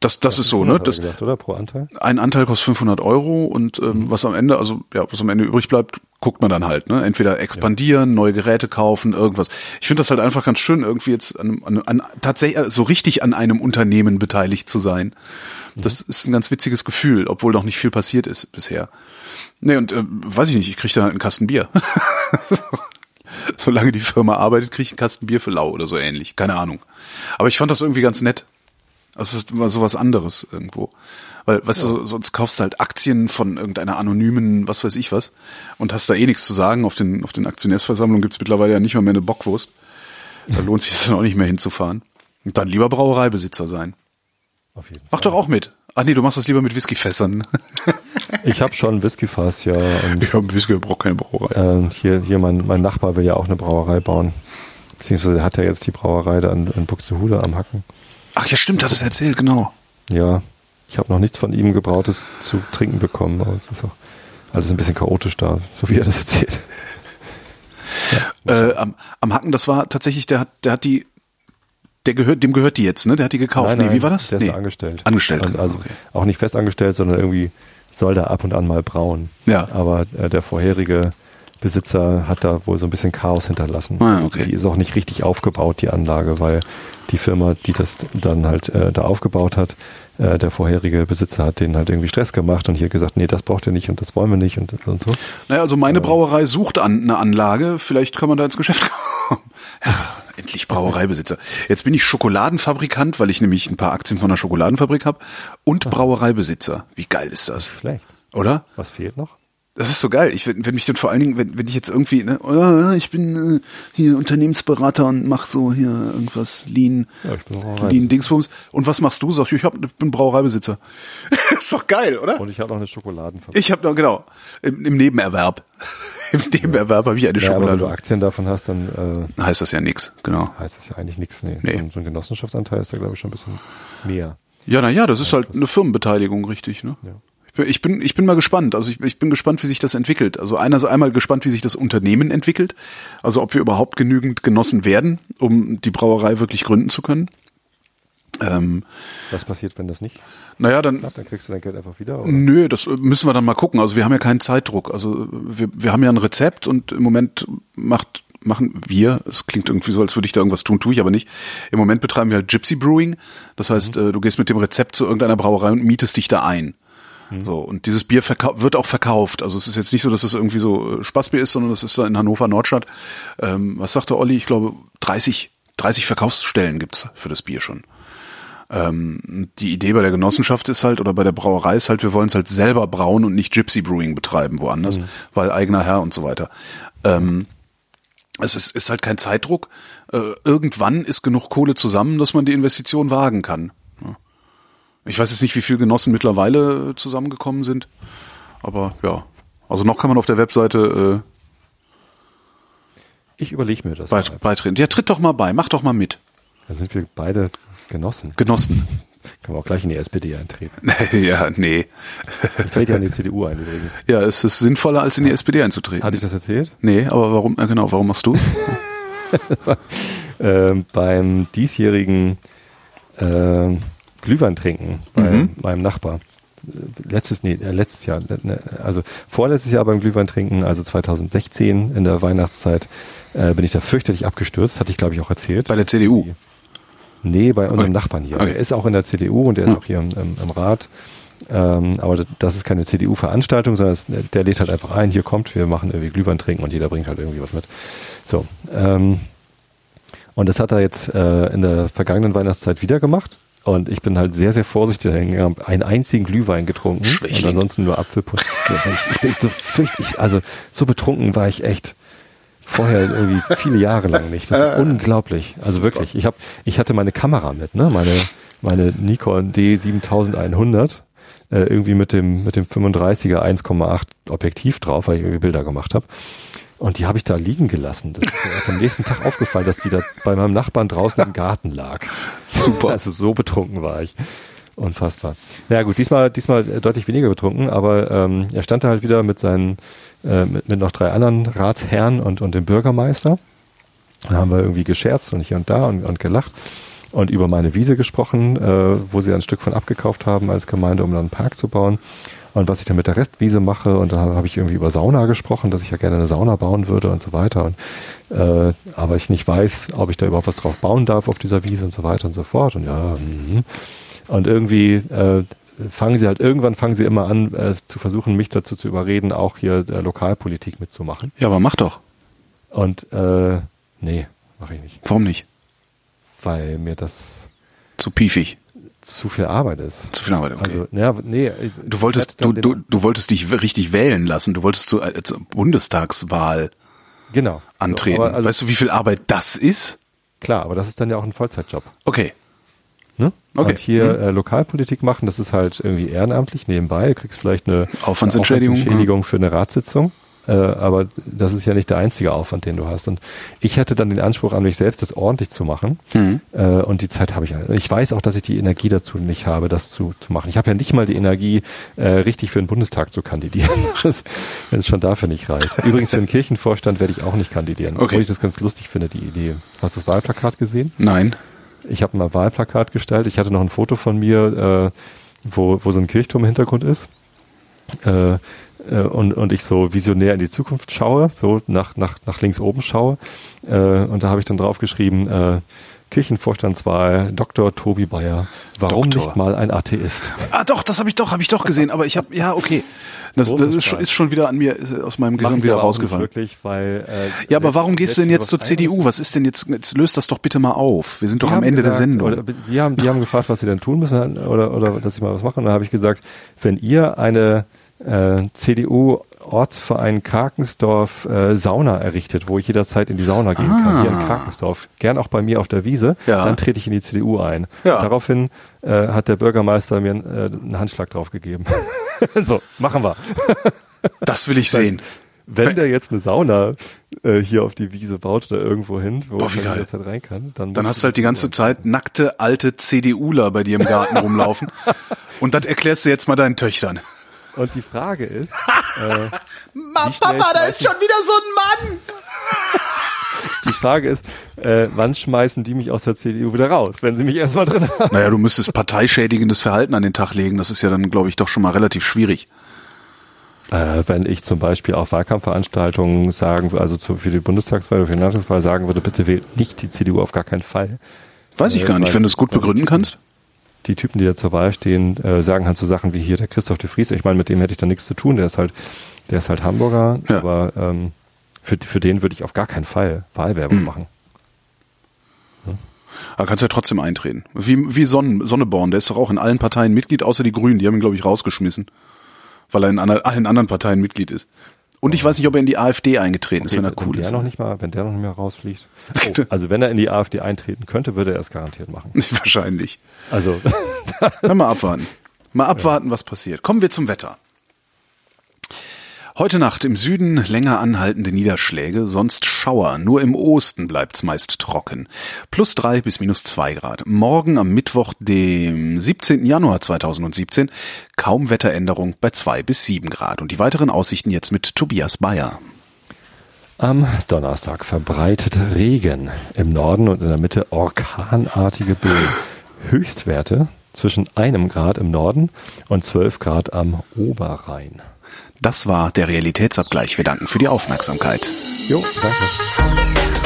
das, das ist so, ne? Hat er Das, gesagt, oder pro Anteil? ein Anteil kostet 500 Euro und ähm, was am Ende, also ja, was am Ende übrig bleibt, guckt man dann halt. Ne? Entweder expandieren, neue Geräte kaufen, irgendwas. Ich finde das halt einfach ganz schön, irgendwie jetzt an, an, an tatsächlich äh, so richtig an einem Unternehmen beteiligt zu sein. Das ist ein ganz witziges Gefühl, obwohl noch nicht viel passiert ist bisher. Nee, und äh, weiß ich nicht, ich kriege dann halt einen Kasten Bier. Solange die Firma arbeitet, kriege ich einen Kasten Bier für lau oder so ähnlich. Keine Ahnung. Aber ich fand das irgendwie ganz nett. Also es war sowas anderes irgendwo. Weil, weißt du, sonst kaufst du halt Aktien von irgendeiner anonymen, was weiß ich was, und hast da eh nichts zu sagen. Auf den, auf den Aktionärsversammlungen gibt's mittlerweile ja nicht mal mehr eine Bockwurst. Da lohnt sich es dann auch nicht mehr hinzufahren. Und dann lieber Brauereibesitzer sein. Auf jeden Fall. Mach doch auch mit. Ach nee, du machst das lieber mit Whiskyfässern. Ich habe schon Whiskyfass, ja. Und Ich habe Whisky, brauche keine Brauerei. äh, hier, hier mein, mein Nachbar will ja auch eine Brauerei bauen. Beziehungsweise hat er jetzt die Brauerei da in, in Buxtehude am Hacken. Ach ja, stimmt, hat es erzählt, genau. Ja, ich habe noch nichts von ihm Gebrautes zu trinken bekommen, aber es ist auch alles ein bisschen chaotisch da, so wie er das erzählt. Äh, am, am Hacken, das war tatsächlich, der hat, der hat die, der gehört, dem gehört die jetzt, ne? Der hat die gekauft. nee, wie war das? Der nee. ist angestellt. Angestellt, Und also okay. auch nicht fest angestellt, sondern irgendwie soll da ab und an mal brauen. Ja. Aber äh, der vorherige Besitzer hat da wohl so ein bisschen Chaos hinterlassen. Ah, okay. Die ist auch nicht richtig aufgebaut, die Anlage, weil die Firma, die das dann halt äh, da aufgebaut hat, äh, der vorherige Besitzer hat denen halt irgendwie Stress gemacht und hier gesagt, nee, das braucht ihr nicht und das wollen wir nicht und, und so. Naja, also meine Brauerei sucht an eine Anlage. Vielleicht kann man da ins Geschäft kommen. Ja, endlich Brauereibesitzer. Jetzt bin ich Schokoladenfabrikant, weil ich nämlich ein paar Aktien von einer Schokoladenfabrik habe und Brauereibesitzer. Wie geil ist das? Schlecht. Oder? Was fehlt noch? Das ist so geil. Ich, wenn mich dann vor allen Dingen, wenn, wenn ich jetzt irgendwie, ne, oh, ich bin äh, hier Unternehmensberater und mach so hier irgendwas Lean, Ja. Lean Dingsbums. Und was machst du? Sag ich, ich, hab, ich bin Brauereibesitzer. ist doch geil, oder? Und ich habe noch eine Schokoladenfabrik. Ich habe noch genau im, im Nebenerwerb. Im Nebenerwerb habe ich eine Ja, aber wenn Schokolade. du Aktien davon hast, dann äh, heißt das ja nix, genau. heißt das ja eigentlich nichts. Nee. Nee. So, ein- so ein Genossenschaftsanteil ist da, glaube ich, schon ein bisschen mehr. Ja, na ja, das ist halt eine Firmenbeteiligung, richtig, ne? Ja. Ich bin, ich bin, mal gespannt. Also ich, ich bin gespannt, wie sich das entwickelt. Also einer ist einmal gespannt, wie sich das Unternehmen entwickelt. Also ob wir überhaupt genügend Genossen werden, um die Brauerei wirklich gründen zu können. Ähm, Was passiert, wenn das nicht naja, dann, klappt? Dann kriegst du dein Geld einfach wieder? Oder? Nö, das müssen wir dann mal gucken. Also wir haben ja keinen Zeitdruck. Also wir, wir haben ja ein Rezept und im Moment macht machen wir, es klingt irgendwie so, als würde ich da irgendwas tun, tue ich aber nicht. Im Moment betreiben wir halt Gypsy Brewing. Das heißt, äh, du gehst mit dem Rezept zu irgendeiner Brauerei und mietest dich da ein. So, und dieses Bier wird auch verkauft. Also es ist jetzt nicht so, dass es irgendwie so äh, Spaßbier ist, sondern das ist da in Hannover Nordstadt. Ähm, was sagt der Olli? Ich glaube, 30, 30 Verkaufsstellen gibt's für das Bier schon. Ähm, die Idee bei der Genossenschaft ist halt, oder bei der Brauerei ist halt, wir wollen es halt selber brauen und nicht Gypsy Brewing betreiben woanders, weil eigener Herr und so weiter. Ähm, es ist, ist halt kein Zeitdruck. Äh, irgendwann ist genug Kohle zusammen, dass man die Investition wagen kann. Ich weiß jetzt nicht, wie viele Genossen mittlerweile äh, zusammengekommen sind, aber ja. Also noch kann man auf der Webseite Ich überlege mir das. äh, beit beitreten. Ja, tritt doch mal bei, mach doch mal mit. Dann sind wir beide Genossen. Genossen. Können wir auch gleich in die SPD eintreten. ja, nee. Ich trete ja in die CDU ein übrigens. Ja, es ist sinnvoller, als in die SPD einzutreten. Hatte ich das erzählt? Nee, aber warum, äh, genau, warum machst du? Ähm, beim diesjährigen ähm, Glühwein trinken bei Mhm. meinem Nachbar. Letztes, nee, äh, letztes Jahr, ne, also vorletztes Jahr beim Glühwein trinken, also 2016 in der Weihnachtszeit, äh, bin ich da fürchterlich abgestürzt, hatte ich glaube ich auch erzählt. Bei der CDU. Nee, bei unserem Okay. Nachbarn hier. Okay. Er ist auch in der CDU und er ist Hm. auch hier im, im, im Rat. Ähm, aber das- das ist keine CDU-Veranstaltung, sondern es, der lädt halt einfach ein, hier kommt, wir machen irgendwie Glühwein trinken und jeder bringt halt irgendwie was mit. So. Ähm, und das hat er jetzt äh, in der vergangenen Weihnachtszeit wieder gemacht. Und ich bin halt sehr, sehr vorsichtig hingegangen, habe einen einzigen Glühwein getrunken Schwächling. und ansonsten nur Apfelpulver. Ja, ich, bin so fürchterlich, also so betrunken war ich echt vorher irgendwie viele Jahre lang nicht. Das ist unglaublich. Also wirklich. Ich habe, ich hatte meine Kamera mit, ne, meine meine Nikon D7100 äh, irgendwie mit dem mit dem 35er 1,8 Objektiv drauf, weil ich irgendwie Bilder gemacht habe. Und die habe ich da liegen gelassen. Das ist mir erst am nächsten Tag aufgefallen, dass die da bei meinem Nachbarn draußen im Garten lag. Super. Also so betrunken war ich. Unfassbar. Ja gut, diesmal, diesmal deutlich weniger betrunken, aber ähm, er stand da halt wieder mit seinen, äh, mit, mit noch drei anderen Ratsherren und, und dem Bürgermeister. Da haben wir irgendwie gescherzt und hier und da und, und gelacht und über meine Wiese gesprochen, äh, wo sie ein Stück von abgekauft haben als Gemeinde, um dann einen Park zu bauen. Und was ich dann mit der Restwiese mache, und da habe ich irgendwie über Sauna gesprochen, dass ich ja gerne eine Sauna bauen würde und so weiter. Und, äh, aber ich nicht weiß, ob ich da überhaupt was drauf bauen darf auf dieser Wiese und so weiter und so fort. Und ja, mhm. und irgendwie äh, fangen sie halt, irgendwann fangen sie immer an, äh, zu versuchen, mich dazu zu überreden, auch hier äh, Lokalpolitik mitzumachen. Ja, aber mach doch. Und äh, nee, mache ich nicht. Warum nicht? Weil mir das Zu piefig. zu viel Arbeit ist. Zu viel Arbeit, okay. Also, ja, nee. du wolltest, du, du, du wolltest dich richtig wählen lassen. Du wolltest zur, äh, zur Bundestagswahl genau. antreten. So, also, weißt du, wie viel Arbeit das ist? klar, aber das ist dann ja auch ein Vollzeitjob. Okay. Ne? Okay. Und hier Mhm. äh, Lokalpolitik machen, das ist halt irgendwie ehrenamtlich nebenbei. Du kriegst vielleicht eine Aufwandsentschädigung, eine Aufwandsentschädigung für eine Ratssitzung. Äh, aber das ist ja nicht der einzige Aufwand, den du hast. Und ich hätte dann den Anspruch an mich selbst, das ordentlich zu machen. Mhm. Äh, und die Zeit habe ich. Ich weiß auch, dass ich die Energie dazu nicht habe, das zu, zu machen. Ich habe ja nicht mal die Energie, äh, richtig für den Bundestag zu kandidieren, wenn es schon dafür nicht reicht. Übrigens für den Kirchenvorstand werde ich auch nicht kandidieren, Okay. obwohl ich das ganz lustig finde, die Idee. Hast du das Wahlplakat gesehen? Nein. Ich habe mal Wahlplakat gestaltet. Ich hatte noch ein Foto von mir, äh, wo, wo so ein Kirchturm im Hintergrund ist. Äh, äh, und, und ich so visionär in die Zukunft schaue, so nach, nach, nach links oben schaue. Äh, und da habe ich dann drauf geschrieben, äh, Kirchenvorstandswahl, Dr. Tobi Bayer, warum Doktor. nicht mal ein Atheist? Ah, doch, das habe ich doch, habe ich doch gesehen. Aber ich habe, ja, okay. Das, das ist, schon, ist schon wieder an mir äh, aus meinem Gehirn Machen wieder rausgefallen. Wirklich, weil, äh, Ja, aber warum gehst du denn jetzt zur CDU? Was ist denn jetzt, jetzt löst das doch bitte mal auf. Wir sind doch Die am Ende gesagt, der Sendung. Oder, die, haben, die haben gefragt, was sie denn tun müssen oder, oder dass ich mal was mache. Und dann habe ich gesagt, wenn ihr eine äh, CDU-Ortsverein Karkensdorf äh, Sauna errichtet, wo ich jederzeit in die Sauna gehen kann, hier in Karkensdorf, gern auch bei mir auf der Wiese, Ah. Ja. dann trete ich in die CDU ein. Ja. Daraufhin äh, hat der Bürgermeister mir äh, einen Handschlag drauf gegeben. so, machen wir. das will ich sehen. Wenn der jetzt eine Sauna äh, hier auf die Wiese baut oder irgendwo hin, wo Boah, geil. jederzeit rein kann, dann, Dann hast du halt die ganze Zeit nackte alte CDUler bei dir im Garten rumlaufen. Und das erklärst du jetzt mal deinen Töchtern. Und die Frage ist, Ma, Wie schnell schmeißen- wieder so ein Mann. die Frage ist, äh, wann schmeißen die mich aus der CDU wieder raus, wenn sie mich erstmal drin haben? Naja, du müsstest parteischädigendes Verhalten an den Tag legen. Das ist ja dann, glaube ich, doch schon mal relativ schwierig. Äh, wenn ich zum Beispiel auf Wahlkampfveranstaltungen sagen, also zu, für die Bundestagswahl oder für die Landtagswahl sagen würde, bitte wählt nicht die CDU auf gar keinen Fall. Weiß ich Äh, gar nicht, wenn du es gut begründen kannst. Die Typen, die da zur Wahl stehen, äh, sagen halt so Sachen wie hier der Christoph de Vries. Ich meine, mit dem hätte ich da nichts zu tun. Der ist halt, der ist halt Hamburger, Ja. aber ähm, für, für den würde ich auf gar keinen Fall Wahlwerbung Hm. machen. Aber kannst ja trotzdem eintreten. Wie, wie Sonnen, Sonneborn, der ist doch auch in allen Parteien Mitglied, außer die Grünen. Die haben ihn, glaube ich, rausgeschmissen. Weil er in ander- allen anderen Parteien Mitglied ist. Und ich weiß nicht, ob er in die AfD eingetreten ist, wenn er wenn cool der ist. noch nicht mal, wenn der noch nicht mehr rausfliegt. Oh, also wenn er in die AfD eintreten könnte, würde er es garantiert machen. Wahrscheinlich. Also mal abwarten. Mal abwarten, was passiert. Kommen wir zum Wetter. Heute Nacht im Süden länger anhaltende Niederschläge, sonst Schauer. Nur im Osten bleibt's meist trocken. Plus drei bis minus zwei Grad. Morgen am Mittwoch, dem 17. Januar 2017, kaum Wetteränderung bei zwei bis sieben Grad. Und die weiteren Aussichten jetzt mit Tobias Bayer. am Donnerstag verbreitet Regen im Norden und in der Mitte orkanartige Böen. Höchstwerte zwischen einem Grad im Norden und 12 Grad am Oberrhein. Das war der Realitätsabgleich. Wir danken für die Aufmerksamkeit. Jo, danke.